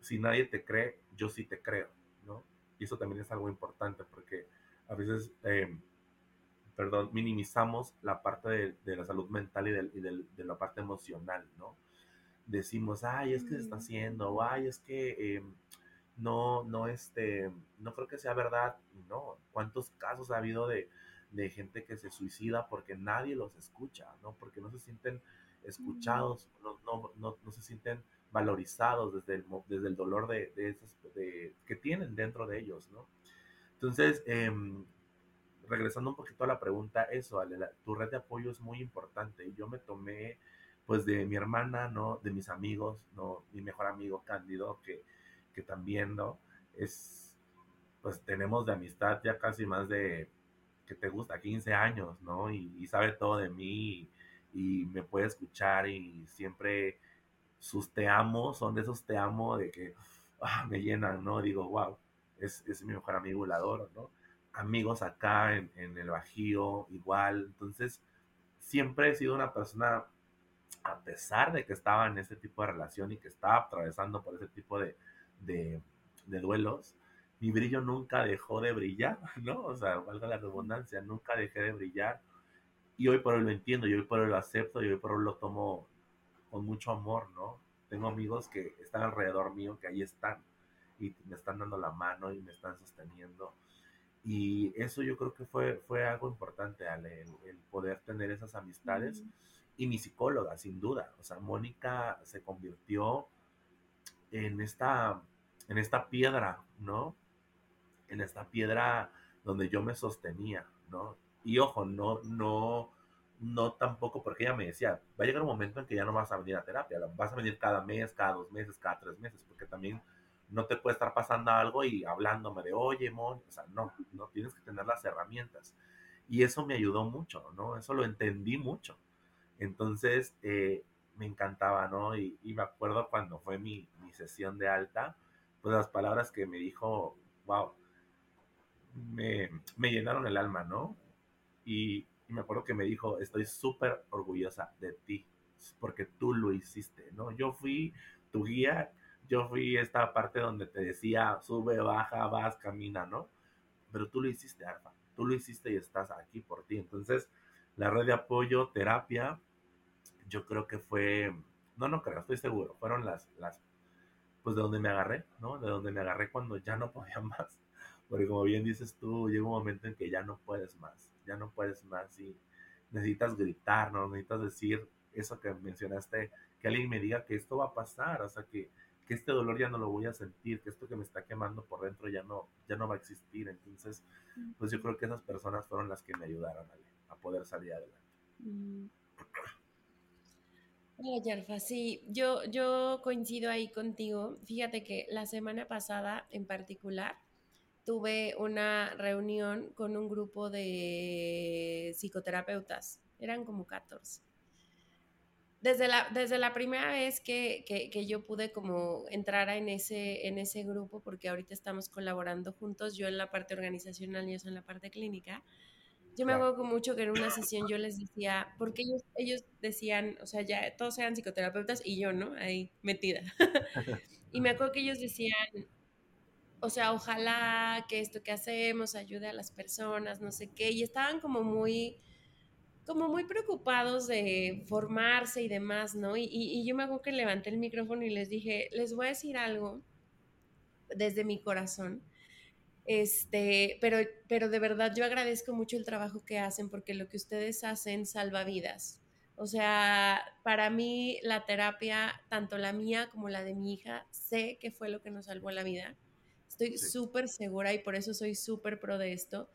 si nadie te cree, yo sí te creo, ¿no? Y eso también es algo importante porque a veces... Eh, perdón, minimizamos la parte de, la salud mental y, de, la parte emocional, ¿no? Decimos, ay, es que se está haciendo, o ay, es que em, no, no, este, no creo que sea verdad. No, ¿cuántos casos ha habido de, gente que se suicida porque nadie los escucha, ¿no? Porque no se sienten escuchados, no, no, no, se sienten valorizados desde el, desde el dolor de, de, que tienen dentro de ellos, ¿no? Entonces, eh, regresando un poquito a la pregunta, eso, tu red de apoyo es muy importante. Yo me tomé, pues, de mi hermana, ¿no? De mis amigos, ¿no? Mi mejor amigo Cándido, que, que también, ¿no? Es, pues, tenemos de amistad ya casi más de, que te gusta, 15 años, ¿no? Y, sabe todo de mí y, me puede escuchar y siempre sus te amo son de esos te amo de que ah, me llenan, ¿no? Digo, wow, es, es mi mejor amigo, la adoro, ¿no? amigos acá en, el Bajío, igual. Entonces, siempre he sido una persona, a pesar de que estaba en ese tipo de relación y que estaba atravesando por ese tipo de, de, duelos, mi brillo nunca dejó de brillar, [LAUGHS] ¿no? O sea, valga la redundancia, nunca dejé de brillar. Y hoy por hoy lo entiendo, y hoy por hoy lo acepto, y hoy por hoy lo tomo con mucho amor, ¿no? Tengo amigos que están alrededor mío, que ahí están, y me están dando la mano y me están sosteniendo y eso yo creo que fue, fue algo importante, Ale, el, poder tener esas amistades. Y mi psicóloga, sin duda. O sea, Mónica se convirtió en esta, en esta piedra, ¿no? En esta piedra donde yo me sostenía, ¿no? Y ojo, no, no, no tampoco, porque ella me decía, va a llegar un momento en que ya no vas a venir a terapia, vas a venir cada mes, cada dos meses, cada tres meses, porque también no te puede estar pasando algo y hablándome de, oye, Mon, o sea, no, no tienes que tener las herramientas. Y eso me ayudó mucho, ¿no? Eso lo entendí mucho. Entonces, eh, me encantaba, ¿no? Y, me acuerdo cuando fue mi, mi, sesión de alta, pues las palabras que me dijo, wow, me, me llenaron el alma, ¿no? Y, me acuerdo que me dijo, estoy súper orgullosa de ti, porque tú lo hiciste, ¿no? Yo fui tu guía yo fui esta parte donde te decía, sube, baja, vas, camina, ¿no? Pero tú lo hiciste, Arfa, tú lo hiciste y estás aquí por ti. Entonces, la red de apoyo, terapia, yo creo que fue, no, no creo, estoy seguro, fueron las, las, pues de donde me agarré, ¿no? De donde me agarré cuando ya no podía [LAUGHS] más, Porque como bien dices tú, llega un momento en que ya no puedes más, ya no puedes más y necesitas gritar, ¿no? Necesitas decir eso que mencionaste, que alguien me diga que esto va a pasar, o sea, que, que este dolor ya no lo voy a sentir, que esto que me está quemando por dentro ya no, ya no va a existir. Entonces, pues yo creo que esas personas fueron las que me ayudaron a, a poder salir adelante. Mm. Hola, Yarfa. Sí, yo, yo coincido ahí contigo. Fíjate que la semana pasada en particular tuve una reunión con un grupo de psicoterapeutas. Eran como 14. Desde la, desde la primera vez que, que, yo pude como entrar en ese, en ese grupo, porque ahorita estamos colaborando juntos, yo en la parte organizacional y ellos en la parte clínica, yo me acuerdo mucho que en una sesión yo les decía, porque ellos, ellos decían, o sea, ya todos eran psicoterapeutas y yo, ¿no? Ahí metida. [LAUGHS] y me [LAUGHS] acuerdo que ellos decían, o sea, ojalá que esto que hacemos ayude a las personas, no sé qué, y estaban como muy, como muy preocupados de formarse y demás, ¿no? Y, y, yo me acuerdo que levanté el micrófono y les dije, les voy a decir algo desde mi corazón este, pero, pero de verdad yo agradezco mucho el trabajo que hacen porque lo que ustedes hacen salva vidas. O sea, para mí la terapia, tanto la mía como la de mi hija, sé que fue lo que nos salvó la vida. Estoy súper segura y por eso soy súper pro de esto.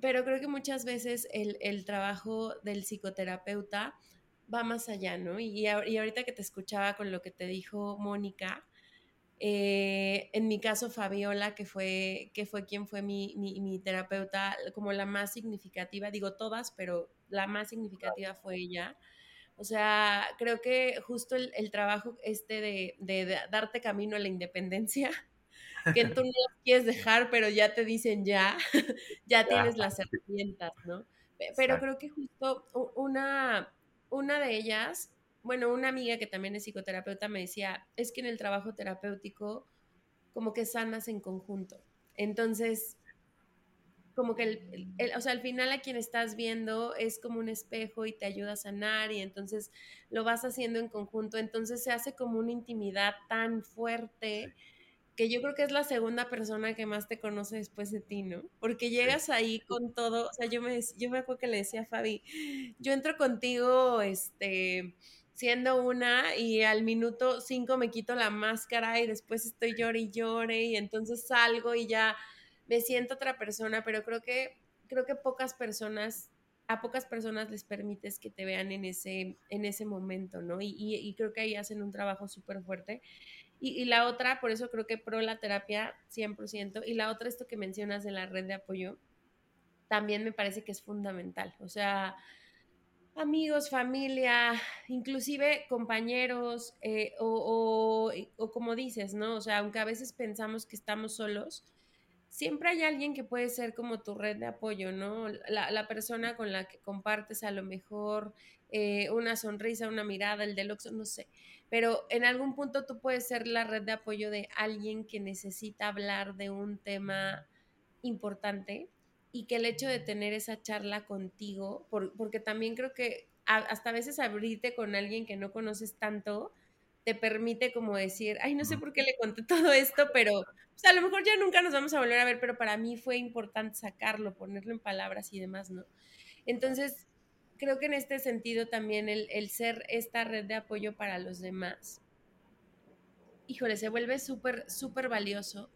Pero creo que muchas veces el, el, trabajo del psicoterapeuta va más allá, ¿no? Y, y ahorita que te escuchaba con lo que te dijo Mónica, eh, en mi caso, Fabiola, que fue, que fue quien fue mi, mi, terapeuta, como la más significativa, digo todas, pero la más significativa fue ella. O sea, creo que justo el, el trabajo este de, de, darte camino a la independencia, que tú no quieres dejar, pero ya te dicen ya, [LAUGHS] ya tienes las herramientas, ¿no? Pero creo que justo una, una de ellas bueno, una amiga que también es psicoterapeuta me decía, es que en el trabajo terapéutico como que sanas en conjunto. Entonces, como que, el, o sea, al final a quien estás viendo es como un espejo y te ayuda a sanar y entonces lo vas haciendo en conjunto, entonces se hace como una intimidad tan fuerte que yo creo que es la segunda persona que más te conoce después de ti, ¿no? Porque llegas ahí con todo, o sea, yo me, yo me acuerdo que le decía a Fabi, yo entro contigo, este, siendo una y al minuto cinco me quito la máscara y después estoy llore y llore y entonces salgo y ya me siento otra persona, pero creo que, creo que pocas personas, a pocas personas les permites que te vean en ese, en ese momento, ¿no? Y, y, creo que ahí hacen un trabajo súper fuerte. Y, la otra, por eso creo que pro la terapia 100%, y la otra, esto que mencionas de la red de apoyo, también me parece que es fundamental. O sea, amigos, familia, inclusive compañeros, eh, o, como dices, ¿no? O sea, aunque a veces pensamos que estamos solos, siempre hay alguien que puede ser como tu red de apoyo, ¿no? La, persona con la que compartes a lo mejor eh, una sonrisa, una mirada, el deluxe, no sé. Pero en algún punto tú puedes ser la red de apoyo de alguien que necesita hablar de un tema importante y que el hecho de tener esa charla contigo, porque también creo que hasta a veces abrirte con alguien que no conoces tanto, te permite como decir, ay, no sé por qué le conté todo esto, pero a lo mejor ya nunca nos vamos a volver a ver, pero para mí fue importante sacarlo, ponerlo en palabras y demás, ¿no? Entonces, creo que en este sentido también el, el ser esta red de apoyo para los demás, híjole, se vuelve súper, súper valioso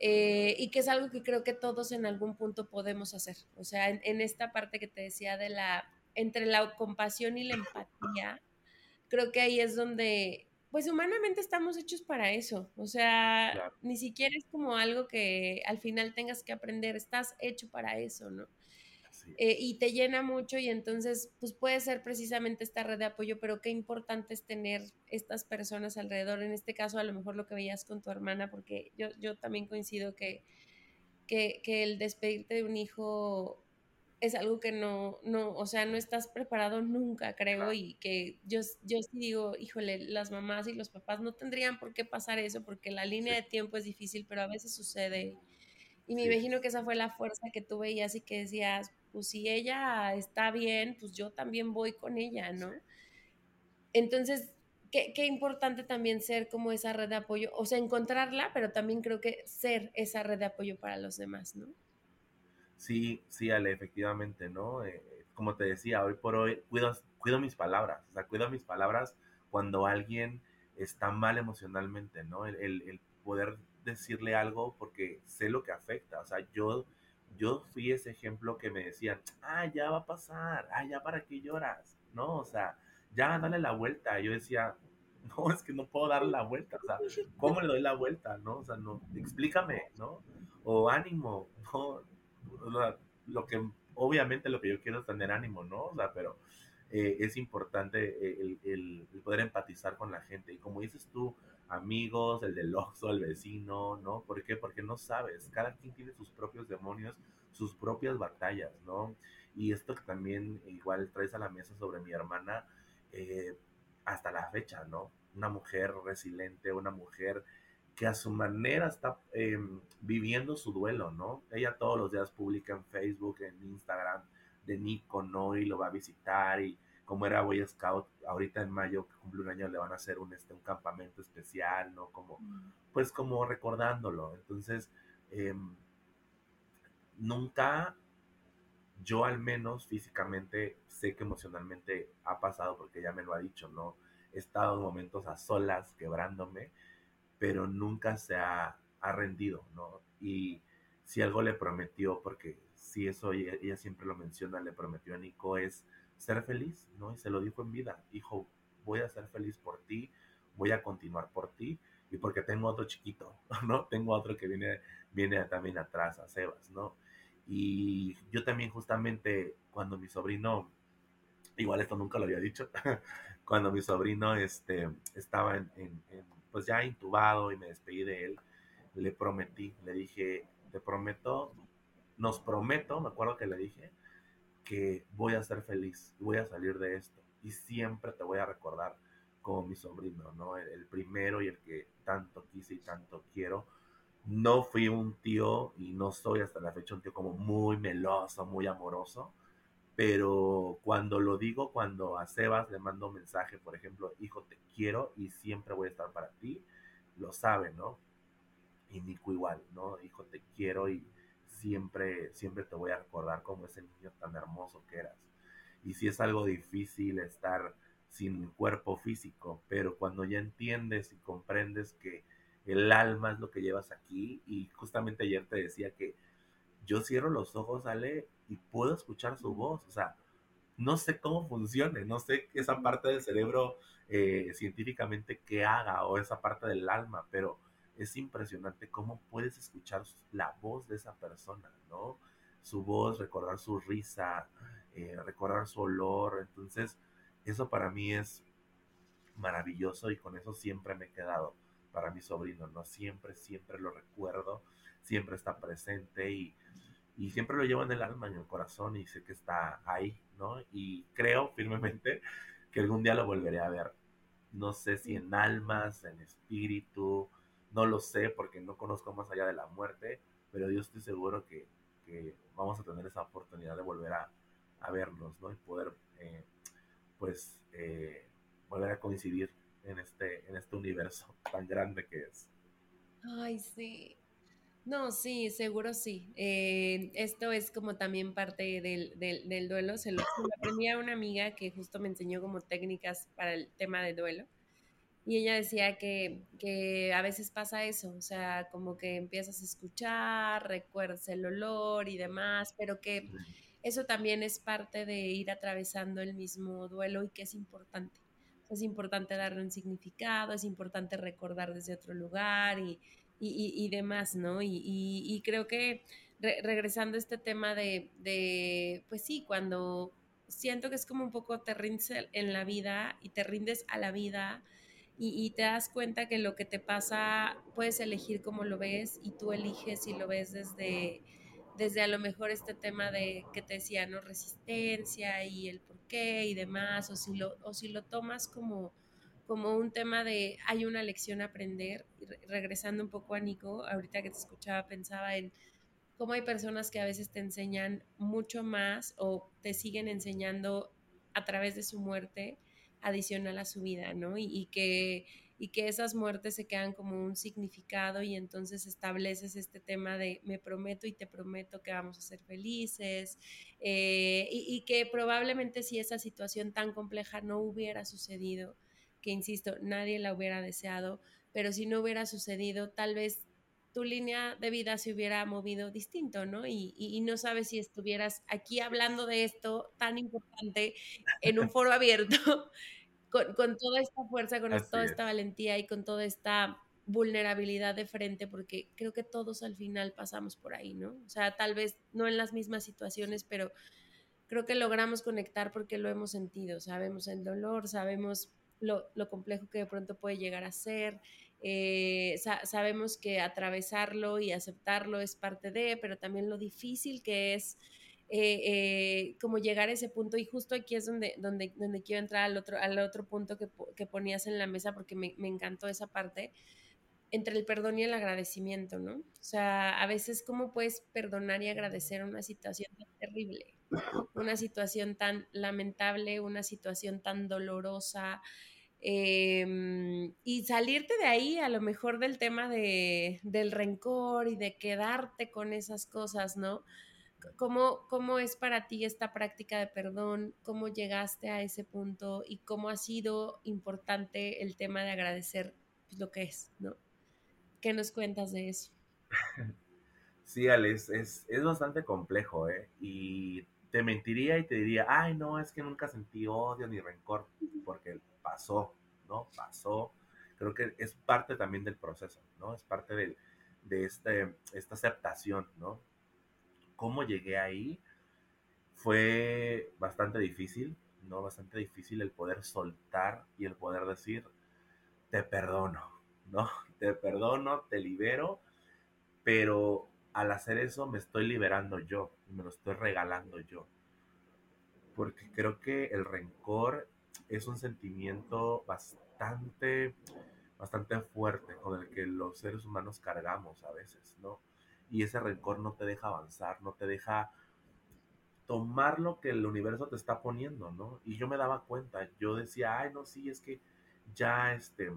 eh, y que es algo que creo que todos en algún punto podemos hacer. O sea, en, esta parte que te decía de la, entre la compasión y la empatía, creo que ahí es donde, pues humanamente estamos hechos para eso. O sea, ni siquiera es como algo que al final tengas que aprender, estás hecho para eso, ¿no? Eh, y te llena mucho y entonces pues puede ser precisamente esta red de apoyo, pero qué importante es tener estas personas alrededor, en este caso a lo mejor lo que veías con tu hermana, porque yo, yo también coincido que, que, que el despedirte de un hijo es algo que no, no, o sea, no estás preparado nunca, creo, y que yo, yo sí digo, híjole, las mamás y los papás no tendrían por qué pasar eso, porque la línea de tiempo es difícil, pero a veces sucede. Y me imagino que esa fue la fuerza que tú veías y que decías, pues si ella está bien, pues yo también voy con ella, ¿no? Entonces, qué, qué, importante también ser como esa red de apoyo, o sea, encontrarla, pero también creo que ser esa red de apoyo para los demás, ¿no? Sí, sí, Ale, efectivamente, ¿no? Eh, como te decía, hoy por hoy cuido, cuido mis palabras, o sea, cuido mis palabras cuando alguien está mal emocionalmente, ¿no? El, el, el poder decirle algo porque sé lo que afecta, o sea, yo yo fui ese ejemplo que me decían, ah, ya va a pasar, ah, ya para qué lloras, ¿no? O sea, ya dale la vuelta. Yo decía, [LAUGHS] no, es que no puedo darle la vuelta, o sea, ¿cómo le doy la vuelta, no? O sea, no, explícame, ¿no? O ánimo, [LAUGHS] ¿no? lo que, obviamente lo que yo quiero es tener ánimo, ¿no? O sea, pero eh, es importante el, el, poder empatizar con la gente. Y como dices tú, amigos, el del oxo, el vecino, ¿no? ¿Por qué? Porque no sabes, cada quien tiene sus propios demonios, sus propias batallas, ¿no? Y esto que también igual traes a la mesa sobre mi hermana, eh, hasta la fecha, ¿no? Una mujer resiliente, una mujer que a su manera está em, viviendo su duelo, ¿no? Ella todos los días publica en Facebook, en Instagram, de Nico, ¿no? Y lo va a visitar y como era Boy Scout, ahorita en mayo que cumple un año le van a hacer un, este, un campamento especial, ¿no? Como, pues como recordándolo. Entonces, em, nunca yo al menos físicamente sé que emocionalmente ha pasado porque ya me lo ha dicho, ¿no? He estado en momentos a solas quebrándome, pero nunca se ha, ha rendido, ¿no? Y si algo le prometió, porque si eso ella, ella siempre lo menciona, le prometió a Nico es ser feliz, ¿no? Y se lo dijo en vida, hijo, voy a ser feliz por ti, voy a continuar por ti y porque tengo otro chiquito, [LAUGHS] ¿no? Tengo otro que viene, viene también atrás, a Sebas, ¿no? Y yo también justamente cuando mi sobrino, igual esto nunca lo había dicho, [LAUGHS] cuando mi sobrino este, estaba en, pues ya intubado y me despedí de él, le prometí, le dije, te prometo, nos prometo, me acuerdo que le dije, que voy a ser feliz, voy a salir de esto y siempre te voy a recordar como mi sobrino, ¿no? El, primero y el que tanto quise y tanto quiero. No fui un tío y no soy hasta la fecha un tío como muy meloso, muy amoroso, pero cuando lo digo, cuando a Sebas le mando un mensaje, por ejemplo, hijo, te quiero y siempre voy a estar para ti, lo sabe, ¿no? Y Nico igual, ¿no? Hijo, te quiero y siempre, siempre te voy a recordar como ese niño tan hermoso que eras. Y si es algo difícil estar sin cuerpo físico, pero cuando ya entiendes y comprendes que el alma es lo que llevas aquí, y justamente ayer te decía que yo cierro los ojos, Ale, y puedo escuchar su voz, o sea, no sé cómo funcione, no sé esa parte del cerebro eh, científicamente que haga o esa parte del alma, pero es impresionante cómo puedes escuchar la voz de esa persona, ¿no? Su voz, recordar su risa, eh, recordar su olor. Entonces, eso para mí es maravilloso y con eso siempre me he quedado para mi sobrino, ¿no? Siempre, siempre lo recuerdo, siempre está presente y, y siempre lo llevo en el alma, en el corazón y sé que está ahí, ¿no? Y creo firmemente que algún día lo volveré a ver. No sé si en almas, en espíritu, no lo sé porque no conozco más allá de la muerte, pero yo estoy seguro que, vamos a tener esa oportunidad de volver a, vernos, ¿no? Y poder, eh, pues, eh, volver a coincidir en este, en este universo tan grande que es. Ay, sí. No, sí, seguro sí. Eh, esto es como también parte del, del, duelo. Se lo, se lo aprendí a una amiga que justo me enseñó como técnicas para el tema de duelo. Y ella decía que, que, a veces pasa eso, o sea, como que empiezas a escuchar, recuerdas el olor y demás, pero que eso también es parte de ir atravesando el mismo duelo y que es importante. Es importante darle un significado, es importante recordar desde otro lugar y, y, y demás, ¿no? Y, creo que regresando a este tema de, de, pues sí, cuando siento que es como un poco te rindes en la vida y te rindes a la vida y, te das cuenta que lo que te pasa puedes elegir cómo lo ves y tú eliges si lo ves desde, desde a lo mejor este tema de que te decía, ¿no? Resistencia y el por qué y demás, o si lo, o si lo tomas como, como un tema de hay una lección a aprender. Y regresando un poco a Nico, ahorita que te escuchaba pensaba en cómo hay personas que a veces te enseñan mucho más o te siguen enseñando a través de su muerte adicional a su vida, ¿no? Y, que, y que esas muertes se quedan como un significado y entonces estableces este tema de me prometo y te prometo que vamos a ser felices eh, y, y que probablemente si esa situación tan compleja no hubiera sucedido, que insisto, nadie la hubiera deseado, pero si no hubiera sucedido, tal vez tu línea de vida se hubiera movido distinto, ¿no? Y, no sabes si estuvieras aquí hablando de esto tan importante en un [LAUGHS] foro abierto, con, toda esta fuerza, con toda esta valentía y con toda esta vulnerabilidad de frente, porque creo que todos al final pasamos por ahí, ¿no? O sea, tal vez no en las mismas situaciones, pero creo que logramos conectar porque lo hemos sentido, sabemos el dolor, sabemos lo, lo complejo que de pronto puede llegar a ser, eh, sabemos que atravesarlo y aceptarlo es parte de, pero también lo difícil que es eh, eh, como llegar a ese punto y justo aquí es donde, donde, donde quiero entrar al otro, al otro punto que, que ponías en la mesa porque me, me, encantó esa parte entre el perdón y el agradecimiento, ¿no? O sea, a veces cómo puedes perdonar y agradecer una situación tan terrible, una situación tan lamentable, una situación tan dolorosa, Em, y salirte de ahí a lo mejor del tema de, del rencor y de quedarte con esas cosas, ¿no? ¿Cómo, ¿Cómo es para ti esta práctica de perdón? ¿Cómo llegaste a ese punto? ¿Y cómo ha sido importante el tema de agradecer pues, lo que es, ¿no? ¿Qué nos cuentas de eso? [LAUGHS] Sí, Alex, es, es bastante complejo, ¿eh? Y te mentiría y te diría, ay, no, es que nunca sentí odio ni rencor, porque pasó, ¿no? Pasó. Creo que es parte también del proceso, ¿no? Es parte de, de este, esta aceptación, ¿no? ¿Cómo llegué ahí? Fue bastante difícil, ¿no? Bastante difícil el poder soltar y el poder decir, te perdono, ¿no? [LAUGHS] Te perdono, te libero, pero al hacer eso me estoy liberando yo, me lo estoy regalando yo. Porque creo que el rencor es un sentimiento bastante, bastante fuerte con el que los seres humanos cargamos a veces, ¿no? Y ese rencor no te deja avanzar, no te deja tomar lo que el universo te está poniendo, ¿no? Y yo me daba cuenta, yo decía, ay, no, sí, es que ya, este,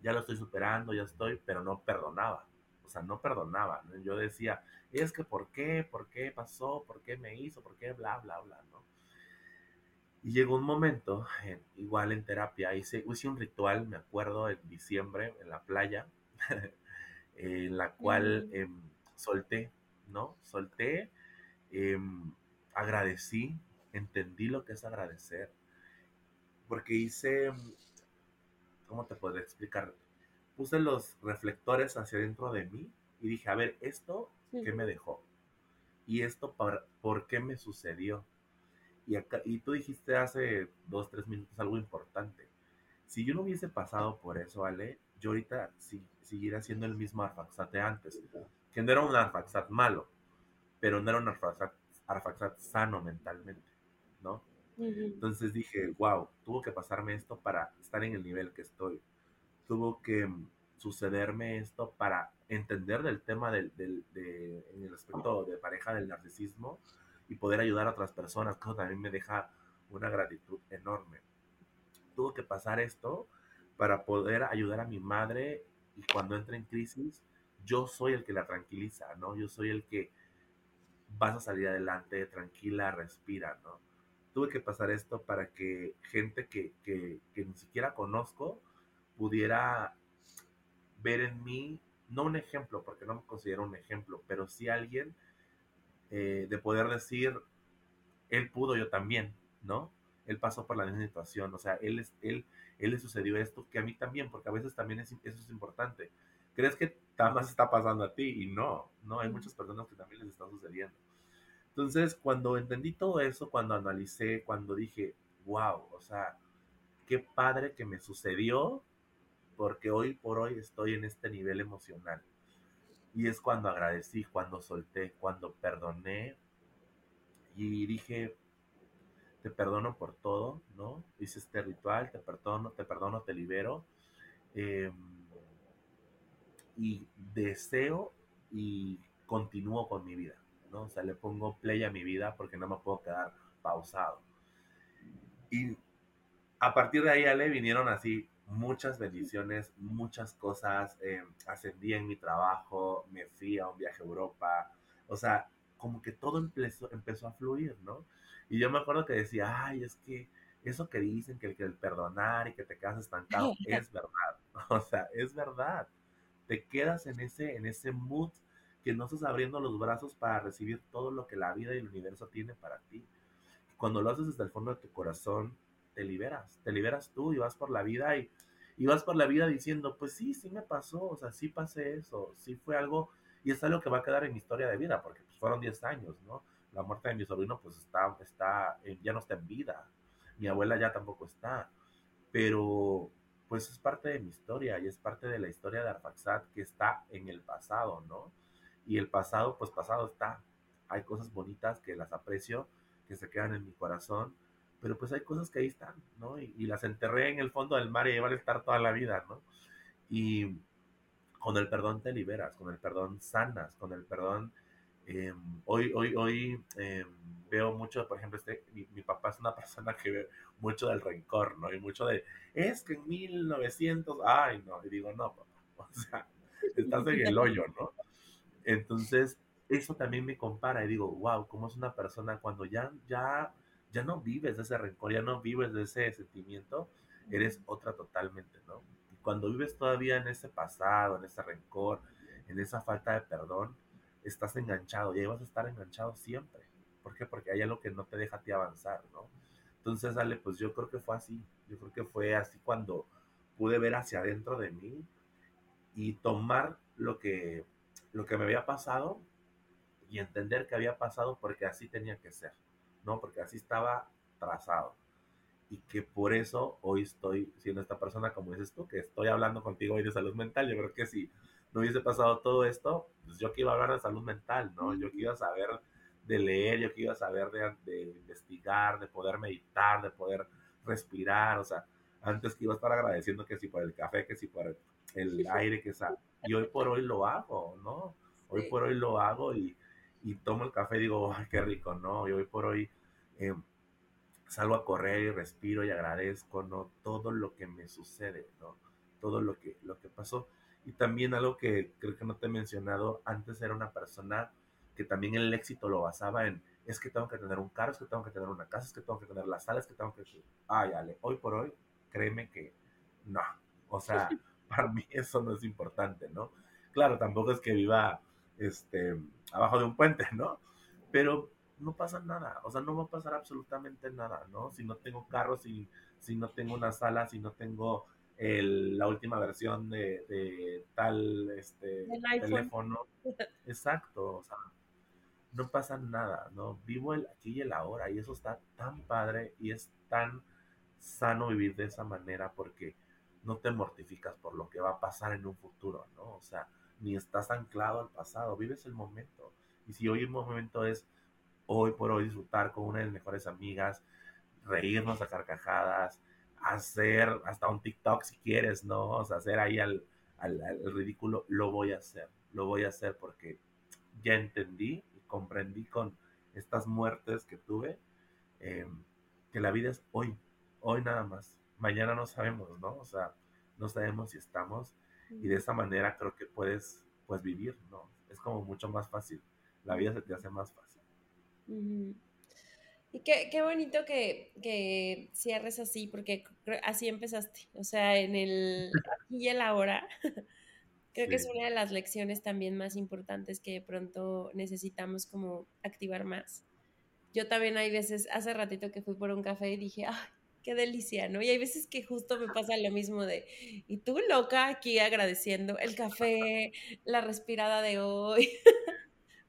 ya lo estoy superando, ya estoy, pero no perdonaba, o sea, no perdonaba, ¿no? Yo decía, es que, ¿por qué? ¿Por qué pasó? ¿Por qué me hizo? ¿Por qué? Bla, bla, bla, ¿no? Y llegó un momento, igual en terapia, hice, hice un ritual, me acuerdo, en diciembre, en la playa, [LAUGHS] en la cual solté, ¿no? Solté, em, agradecí, entendí lo que es agradecer, porque hice, ¿cómo te puedo explicar? Puse los reflectores hacia dentro de mí y dije, a ver, ¿esto qué me dejó? ¿Y esto por, por qué me sucedió? Y, acá, y tú dijiste hace dos, tres minutos algo importante. Si yo no hubiese pasado por eso, Ale, yo ahorita sí, siguiera siendo el mismo Arfaxat de antes. Que no era un Arfaxat malo, pero no era un Arfaxat, Arfaxat sano mentalmente, ¿no? Entonces dije, wow, tuvo que pasarme esto para estar en el nivel que estoy. Tuvo que mm, sucederme esto para entender del tema del, del de, en el aspecto de pareja del narcisismo, y poder ayudar a otras personas, que eso también me deja una gratitud enorme. Tuvo que pasar esto para poder ayudar a mi madre y cuando entra en crisis, yo soy el que la tranquiliza, ¿no? Yo soy el que vas a salir adelante, tranquila, respira, ¿no? Tuve que pasar esto para que gente que, que, que ni siquiera conozco pudiera ver en mí, no un ejemplo, porque no me considero un ejemplo, pero sí alguien eh, de poder decir, él pudo, yo también, ¿no? Él pasó por la misma situación, o sea, él, es, él, él le sucedió esto que a mí también, porque a veces también es, eso es importante. ¿Crees que nada más está pasando a ti? Y no, no, hay muchas personas que también les está sucediendo. Entonces, cuando entendí todo eso, cuando analicé, cuando dije, wow, o sea, qué padre que me sucedió, porque hoy por hoy estoy en este nivel emocional. Y es cuando agradecí, cuando solté, cuando perdoné y dije, te perdono por todo, ¿no? Hice este ritual, te perdono, te perdono, te libero. Em, y deseo y continúo con mi vida, ¿no? O sea, le pongo play a mi vida porque no me puedo quedar pausado. Y a partir de ahí, Ale, vinieron así muchas bendiciones, muchas cosas. Eh, ascendí en mi trabajo, me fui a un viaje a Europa. O sea, como que todo empezó, empezó a fluir, ¿no? Y yo me acuerdo que decía, ay, es que eso que dicen, que el, que el perdonar y que te quedas estancado, [LAUGHS] es verdad. [LAUGHS] O sea, es verdad. Te quedas en ese, en ese mood que no estás abriendo los brazos para recibir todo lo que la vida y el universo tiene para ti. Cuando lo haces desde el fondo de tu corazón, te liberas, te liberas tú y vas por la vida y, y vas por la vida diciendo, pues sí, sí me pasó, o sea, sí pasé eso, sí fue algo, y es algo que va a quedar en mi historia de vida, porque pues, fueron 10 años, ¿no? La muerte de mi sobrino pues está, está, ya no está en vida, mi abuela ya tampoco está, pero pues es parte de mi historia y es parte de la historia de Arfaxat que está en el pasado, ¿no? Y el pasado, pues pasado está. Hay cosas bonitas que las aprecio, que se quedan en mi corazón, pero pues hay cosas que ahí están, ¿no? Y, las enterré en el fondo del mar y van a estar toda la vida, ¿no? Y con el perdón te liberas, con el perdón sanas, con el perdón... Em, hoy, hoy, hoy em, veo mucho, por ejemplo, este, mi, papá es una [LAUGHS] persona que ve mucho del rencor, ¿no? Y mucho de, es que en 1900, ay, no, y digo, no, papá, [LAUGHS] o sea, estás en el hoyo, ¿no? Entonces, eso también me compara y digo, wow, cómo es una persona cuando ya, ya ya no vives de ese rencor, ya no vives de ese sentimiento, eres otra totalmente, ¿no? Y cuando vives todavía en ese pasado, en ese rencor, en esa falta de perdón, estás enganchado y ahí vas a estar enganchado siempre. ¿Por qué? Porque hay algo que no te deja a ti avanzar, ¿no? Entonces, Ale, pues yo creo que fue así. Yo creo que fue así cuando pude ver hacia adentro de mí y tomar lo que, lo que me había pasado y entender que había pasado porque así tenía que ser. ¿no? Porque así estaba trazado. Y que por eso hoy estoy siendo esta persona, como dices tú, que estoy hablando contigo hoy de salud mental. Yo creo que si no hubiese pasado todo esto, pues yo que iba a hablar de salud mental, ¿no? Yo que iba a saber de leer, yo que iba a saber de, de investigar, de poder meditar, de poder respirar, o sea, antes que iba a estar agradeciendo que si por el café, que si por el, aire que sale. Y hoy por hoy lo hago, ¿no? Hoy por hoy lo hago y, y tomo el café y digo, ay, qué rico, ¿no? Y hoy por hoy eh, salgo a correr y respiro y agradezco, ¿no? Todo lo que me sucede, ¿no? Todo lo que, lo que pasó. Y también algo que creo que no te he mencionado, antes era una persona que también el éxito lo basaba en, es que tengo que tener un carro, es que tengo que tener una casa, es que tengo que tener las salas, es que tengo que... Ay, Ale, hoy por hoy, créeme que no. O sea, [LAUGHS] para mí eso no es importante, ¿no? Claro, tampoco es que viva este, abajo de un puente, ¿no? Pero no pasa nada, o sea, no va a pasar absolutamente nada, ¿no? Si no tengo carro, si, si no tengo una sala, si no tengo el, la última versión de, tal este, teléfono. [LAUGHS] Exacto, o sea, no pasa nada, ¿no? Vivo el aquí y el ahora y eso está tan padre y es tan sano vivir de esa manera porque no te mortificas por lo que va a pasar en un futuro, ¿no? O sea, ni estás anclado al pasado, vives el momento. Y si hoy el momento es hoy por hoy disfrutar con una de mis mejores amigas, reírnos a carcajadas, hacer hasta un TikTok si quieres, ¿no? O sea, hacer ahí al, ridículo, lo voy a hacer, lo voy a hacer porque ya entendí y comprendí con estas muertes que tuve em, que la vida es hoy, hoy nada más. Mañana no sabemos, ¿no? O sea, no sabemos si estamos y de esa manera creo que puedes pues vivir, ¿no? Es como mucho más fácil. La vida se te hace más fácil. Y qué, qué bonito que, que, cierres así, porque así empezaste. O sea, en el [LAUGHS] aquí y el ahora. [LAUGHS] Creo que es una de las lecciones también más importantes que de pronto necesitamos como activar más. Yo también hay veces, hace ratito que fui por un café y dije, ¡ay, qué delicia! ¿no? Y hay veces que justo me pasa lo mismo de, y tú loca aquí agradeciendo el café, la respirada de hoy. [LAUGHS]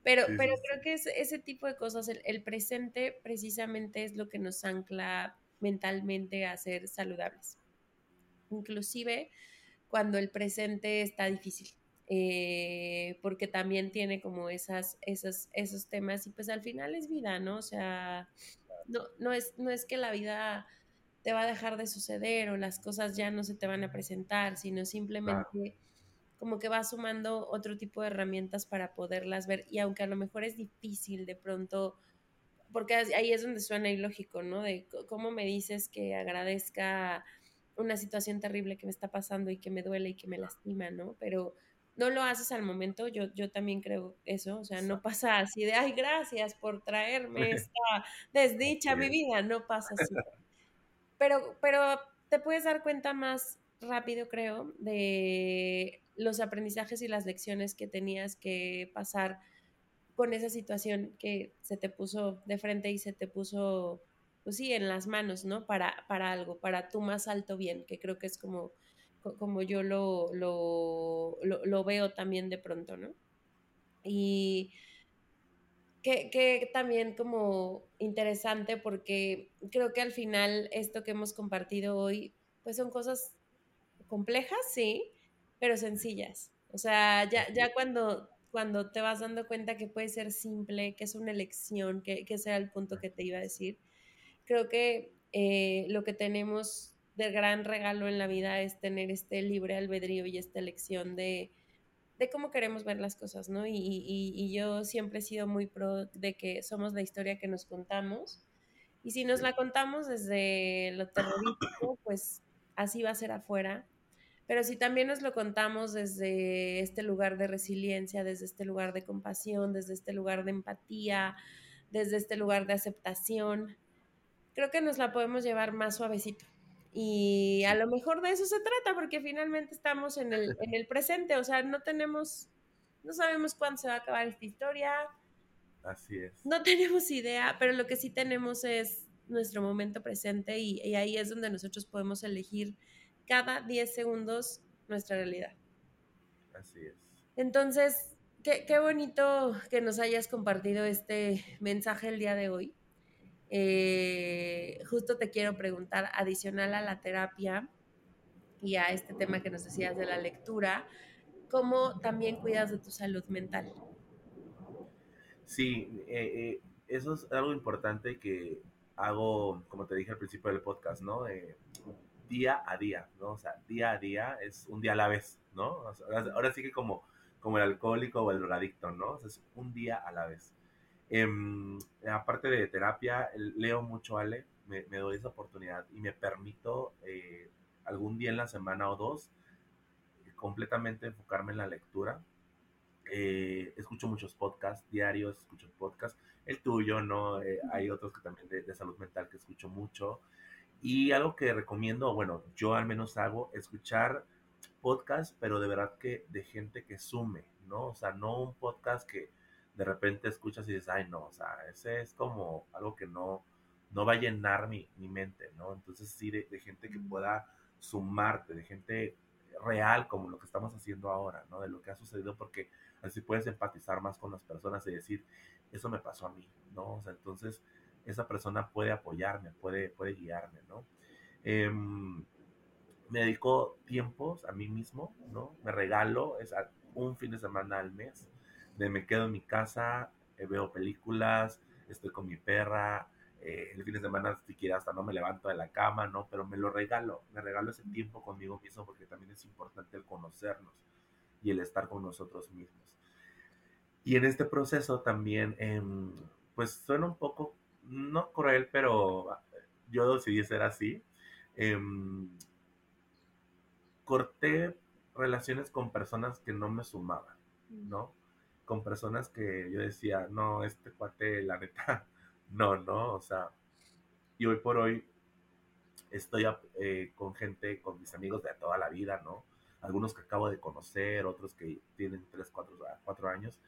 Pero, pero creo que es, ese tipo de cosas, el, presente precisamente es lo que nos ancla mentalmente a ser saludables. Inclusive cuando el presente está difícil, eh, porque también tiene como esas, esos, esos temas y pues al final es vida, ¿no? O sea, no, no, es, no es que la vida te va a dejar de suceder o las cosas ya no se te van a presentar, sino simplemente como que va sumando otro tipo de herramientas para poderlas ver y aunque a lo mejor es difícil de pronto porque ahí es donde suena ilógico, ¿no? De cómo me dices que agradezca una situación terrible que me está pasando y que me duele y que me lastima, ¿no? Pero no lo haces al momento, yo, yo también creo eso, o sea, no pasa así de, ay, gracias por traerme [LAUGHS] esta desdicha a mi vida, no pasa así. [LAUGHS] Pero, pero te puedes dar cuenta más rápido, creo, de los aprendizajes y las lecciones que tenías que pasar con esa situación que se te puso de frente y se te puso, pues sí, en las manos, ¿no? Para, para algo, para tu más alto bien, que creo que es como, como yo lo, lo, lo, veo también de pronto, ¿no? Y que, que, también como interesante porque creo que al final esto que hemos compartido hoy, pues son cosas complejas, sí, pero sencillas. O sea, ya, ya cuando cuando te vas dando cuenta que puede ser simple, que es una elección, que, que ese era el punto que te iba a decir. Creo que eh, lo que tenemos de gran regalo en la vida es tener este libre albedrío y esta elección de, de cómo queremos ver las cosas, ¿no? Y, y, y, yo siempre he sido muy pro de que somos la historia que nos contamos. Y si nos la contamos desde lo terrorífico, pues así va a ser afuera. Pero si también nos lo contamos desde este lugar de resiliencia, desde este lugar de compasión, desde este lugar de empatía, desde este lugar de aceptación, creo que nos la podemos llevar más suavecito. Y a lo mejor de eso se trata, porque finalmente estamos en el, en el presente, o sea, no tenemos, no sabemos cuándo se va a acabar esta historia. Así es. No tenemos idea, pero lo que sí tenemos es nuestro momento presente y, y ahí es donde nosotros podemos elegir cada 10 segundos nuestra realidad. Así es. Entonces, qué, qué bonito que nos hayas compartido este mensaje el día de hoy. Eh, justo te quiero preguntar, adicional a la terapia y a este tema que nos decías de la lectura, ¿cómo también cuidas de tu salud mental? Sí, eh, eh, eso es algo importante que hago, como te dije al principio del podcast, ¿no? Día a día, ¿no? O sea, día a día es un día a la vez, ¿no? ahora, sí que como, como el alcohólico o el drogadicto, ¿no? O sea, es un día a la vez. Em, aparte de terapia, leo mucho, Ale, me, doy esa oportunidad y me permito eh, algún día en la semana o dos completamente enfocarme en la lectura. Eh, escucho muchos podcasts diarios, escucho podcasts, el tuyo, ¿no? Eh, hay otros que también de, salud mental que escucho mucho. Y algo que recomiendo, bueno, yo al menos hago, escuchar podcast, pero de verdad que de gente que sume, ¿no? O sea, no un podcast que de repente escuchas y dices, ay, no, o sea, ese es como algo que no, no va a llenar mi, mi mente, ¿no? Entonces sí, de, gente que pueda sumarte, de gente real como lo que estamos haciendo ahora, ¿no? De lo que ha sucedido, porque así puedes empatizar más con las personas y decir, eso me pasó a mí, ¿no? O sea, entonces esa persona puede apoyarme, puede, puede guiarme, ¿no? Em, me dedico tiempos a mí mismo, ¿no? Me regalo es un fin de semana al mes, de me quedo en mi casa, eh, veo películas, estoy con mi perra, eh, el fin de semana siquiera hasta no me levanto de la cama, ¿no? Pero me lo regalo, me regalo ese tiempo conmigo mismo porque también es importante el conocernos y el estar con nosotros mismos. Y en este proceso también, em, pues suena un poco no cruel, pero yo decidí ser así. Em, corté relaciones con personas que no me sumaban, mm. ¿no? Con personas que yo decía, no, este cuate, la neta, [LAUGHS] no, no, o sea, y hoy por hoy estoy eh, con gente, con mis amigos de toda la vida, ¿no? Algunos que acabo de conocer, otros que tienen 3, 4, 4 años,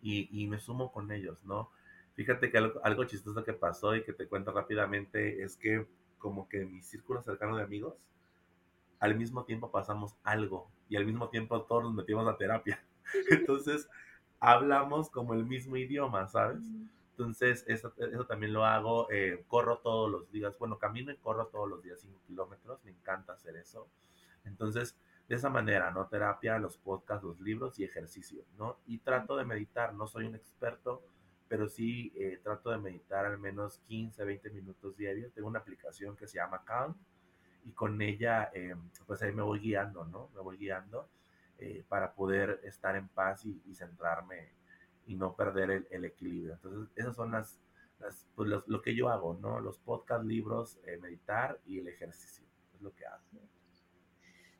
y, y me sumo con ellos, ¿no? Fíjate que algo, chistoso que pasó y que te cuento rápidamente es que como que en mi círculo cercano de amigos, al mismo tiempo pasamos algo y al mismo tiempo todos nos metimos a terapia. [LAUGHS] Entonces, hablamos como el mismo idioma, ¿sabes? Entonces, eso, eso también lo hago. Eh, corro todos los días. Bueno, camino y corro todos los días 5 kilómetros. Me encanta hacer eso. Entonces, de esa manera, ¿no? Terapia, los podcasts, los libros y ejercicio, ¿no? Y trato de meditar. No soy un experto, pero sí eh, trato de meditar al menos 15, 20 minutos diarios. Tengo una aplicación que se llama Calm y con ella, eh, pues ahí me voy guiando, ¿no? Me voy guiando eh, para poder estar en paz y, centrarme y no perder el, equilibrio. Entonces, esas son las, pues lo, que yo hago, ¿no? Los podcasts, libros, meditar y el ejercicio. Es lo que hago.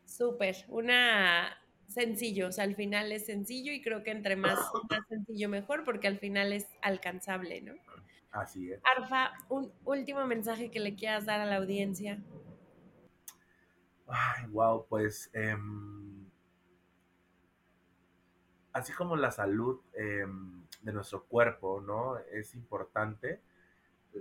Súper, una sencillo, o sea, al final es sencillo y creo que entre más, más sencillo mejor porque al final es alcanzable, ¿no? Así es. Arfa, un último mensaje que le quieras dar a la audiencia. Ay, wow, pues em, así como la salud em, de nuestro cuerpo, ¿no? Es importante,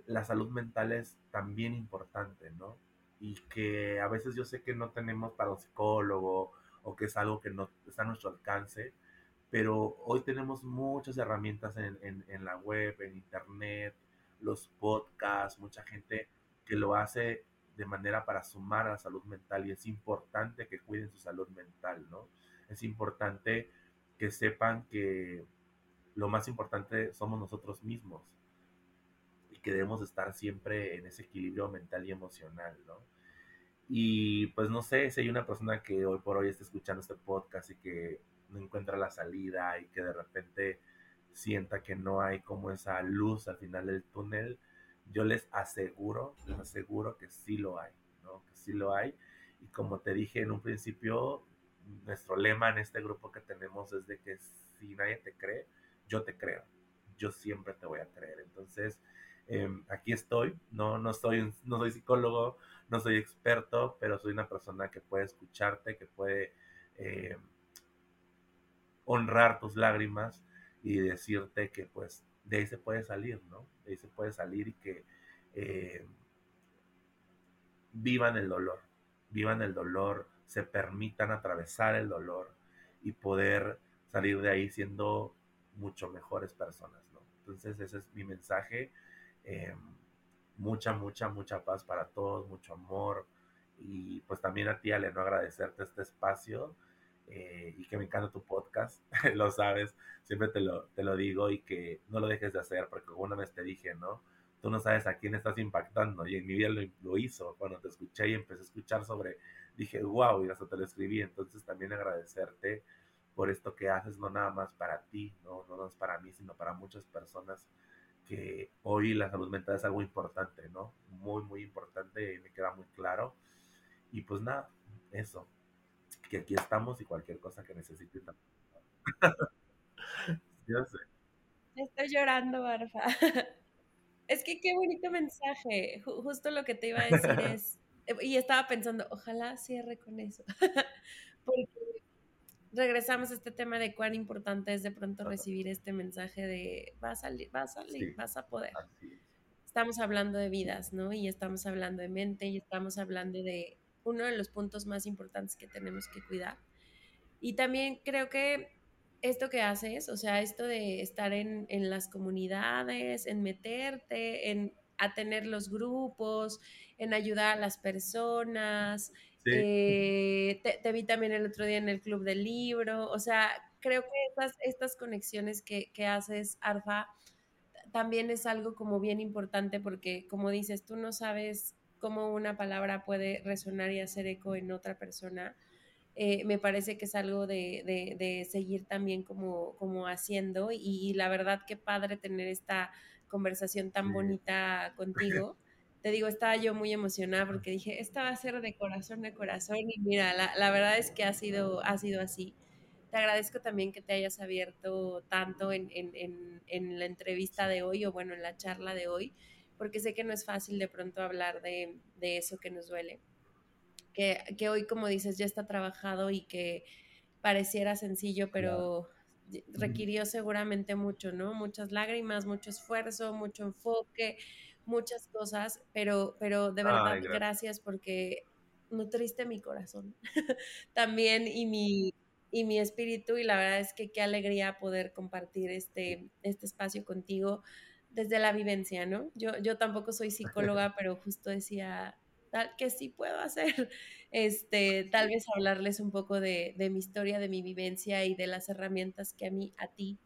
la salud mental es también importante, ¿no? Y que a veces yo sé que no tenemos para un psicólogo o que es algo que no está a nuestro alcance, pero hoy tenemos muchas herramientas en, en la web, en internet, los podcasts, mucha gente que lo hace de manera para sumar a la salud mental y es importante que cuiden su salud mental, ¿no? Es importante que sepan que lo más importante somos nosotros mismos y que debemos estar siempre en ese equilibrio mental y emocional, ¿no? Y pues no sé si hay una persona que hoy por hoy está escuchando este podcast y que no encuentra la salida y que de repente sienta que no hay como esa luz al final del túnel, yo les aseguro, les aseguro que sí lo hay, ¿no? Que sí lo hay. Y como te dije en un principio, nuestro lema en este grupo que tenemos es de que si nadie te cree, yo te creo. Yo siempre te voy a creer. Entonces, em, aquí estoy. No, no, soy, no soy psicólogo, no soy experto, pero soy una persona que puede escucharte, que puede eh, honrar tus lágrimas y decirte que pues de ahí se puede salir, ¿no? De ahí se puede salir y que eh, vivan el dolor, vivan el dolor, se permitan atravesar el dolor y poder salir de ahí siendo mucho mejores personas, ¿no? Entonces ese es mi mensaje. Eh, mucha, mucha, mucha paz para todos, mucho amor. Y pues también a ti, Ale, no agradecerte este espacio eh, y que me encanta tu podcast, [LAUGHS] lo sabes, siempre te lo, te lo digo y que no lo dejes de hacer, porque una vez te dije, ¿no? Tú no sabes a quién estás impactando y en mi vida lo, hizo, cuando te escuché y empecé a escuchar sobre, dije, wow, y hasta te lo escribí, entonces también agradecerte por esto que haces, no nada más para ti, no, no es para mí, sino para muchas personas que hoy la salud mental es algo importante, ¿no? Muy, muy importante y me queda muy claro. Y pues nada, eso que aquí estamos y cualquier cosa que necesiten. [LAUGHS] Yo sé. Estoy llorando, Barfa. [LAUGHS] Es que qué bonito mensaje. Justo lo que te iba a decir [LAUGHS] es, y estaba pensando, ojalá cierre con eso. Porque regresamos a este tema de cuán importante es de pronto recibir este mensaje de vas a salir, vas a salir, vas a poder. Estamos hablando de vidas, ¿no? Y estamos hablando de mente y estamos hablando de uno de los puntos más importantes que tenemos que cuidar. Y también creo que esto que haces, o sea, esto de estar en, las comunidades, en meterte, en a tener los grupos, en ayudar a las personas. Eh, te, vi también el otro día en el club del libro. O sea, creo que estas, estas conexiones que, que haces, Arfa, también es algo como bien importante porque, como dices, tú no sabes cómo una palabra puede resonar y hacer eco en otra persona, eh, me parece que es algo de, seguir también como, como haciendo y, la verdad que padre tener esta conversación tan bonita contigo. Te digo, estaba yo muy emocionada porque dije, esta va a ser de corazón a corazón y mira, la, verdad es que ha sido, ha sido así. Te agradezco también que te hayas abierto tanto en, en la entrevista de hoy o bueno, en la charla de hoy porque sé que no es fácil de pronto hablar de, eso que nos duele. Que, hoy, como dices, ya está trabajado y que pareciera sencillo, pero requirió seguramente mucho, ¿no? Muchas lágrimas, mucho esfuerzo, mucho enfoque, muchas cosas, pero, pero de verdad gracias. porque nutriste mi corazón [LAUGHS] también y mi, y mi espíritu y la verdad es que qué alegría poder compartir este, este espacio contigo desde la vivencia, ¿no? Yo, yo tampoco soy psicóloga, [LAUGHS] pero justo decía tal que sí puedo hacer, [LAUGHS] este, tal vez hablarles un poco de, de, mi historia, de mi vivencia y de las herramientas que a mí, a ti,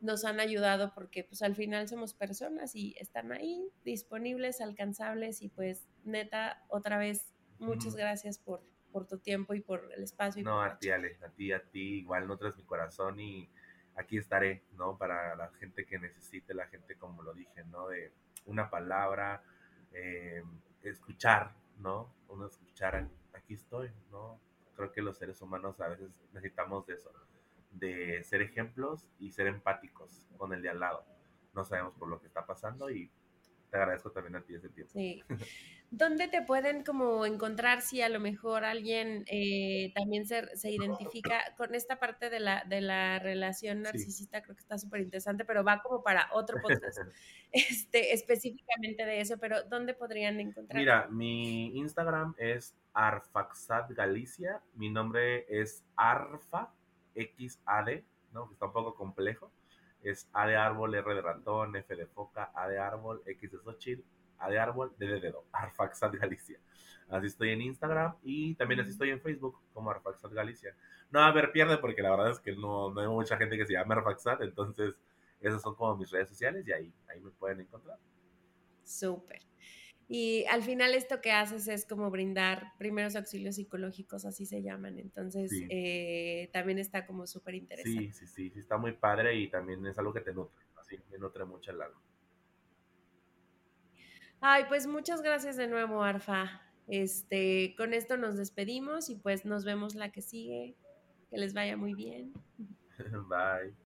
nos han ayudado porque pues al final somos personas y están ahí disponibles, alcanzables y pues neta, otra vez, muchas gracias por, por tu tiempo y por el espacio. no, a ti, Ale, a ti, a ti, igual nutras mi corazón y aquí estaré, ¿no? Para la gente que necesite, la gente, como lo dije, ¿no? De una palabra, eh, escuchar, ¿no? Uno escuchar, aquí estoy, ¿no? Creo que los seres humanos a veces necesitamos de eso, de ser ejemplos y ser empáticos con el de al lado. No sabemos por lo que está pasando y te agradezco también a ti ese tiempo. Sí. ¿Dónde te pueden como encontrar si a lo mejor alguien eh, también se, se, identifica con esta parte de la, de la relación narcisista? Creo que está súper interesante, pero va como para otro podcast [LAUGHS] este, específicamente de eso, pero ¿dónde podrían encontrar? Mira, mi Instagram es Arfaxat Galicia, mi nombre es Arfa XAD, ¿no? Está un poco complejo. Es A de árbol, R de ratón, F de foca, A de árbol, X de Xochitl, a de árbol, D de dedo, [LAUGHS] Arfaxat Galicia. Así estoy en Instagram y también así estoy en Facebook como Arfaxat Galicia. No, a ver, pierde porque la verdad es que no, no hay mucha gente que se llama Arfaxat, entonces esas son como mis redes sociales y ahí, ahí me pueden encontrar. Súper. Y al final esto que haces es como brindar primeros auxilios psicológicos, así se llaman. Entonces, eh, también está como súper interesante. Sí, sí, sí, sí, está muy padre y también es algo que te nutre. Así, me nutre mucho el alma. Ay, pues muchas gracias de nuevo, Arfa. Este, con esto nos despedimos y pues nos vemos la que sigue. Que les vaya muy bien. [LAUGHS] Bye.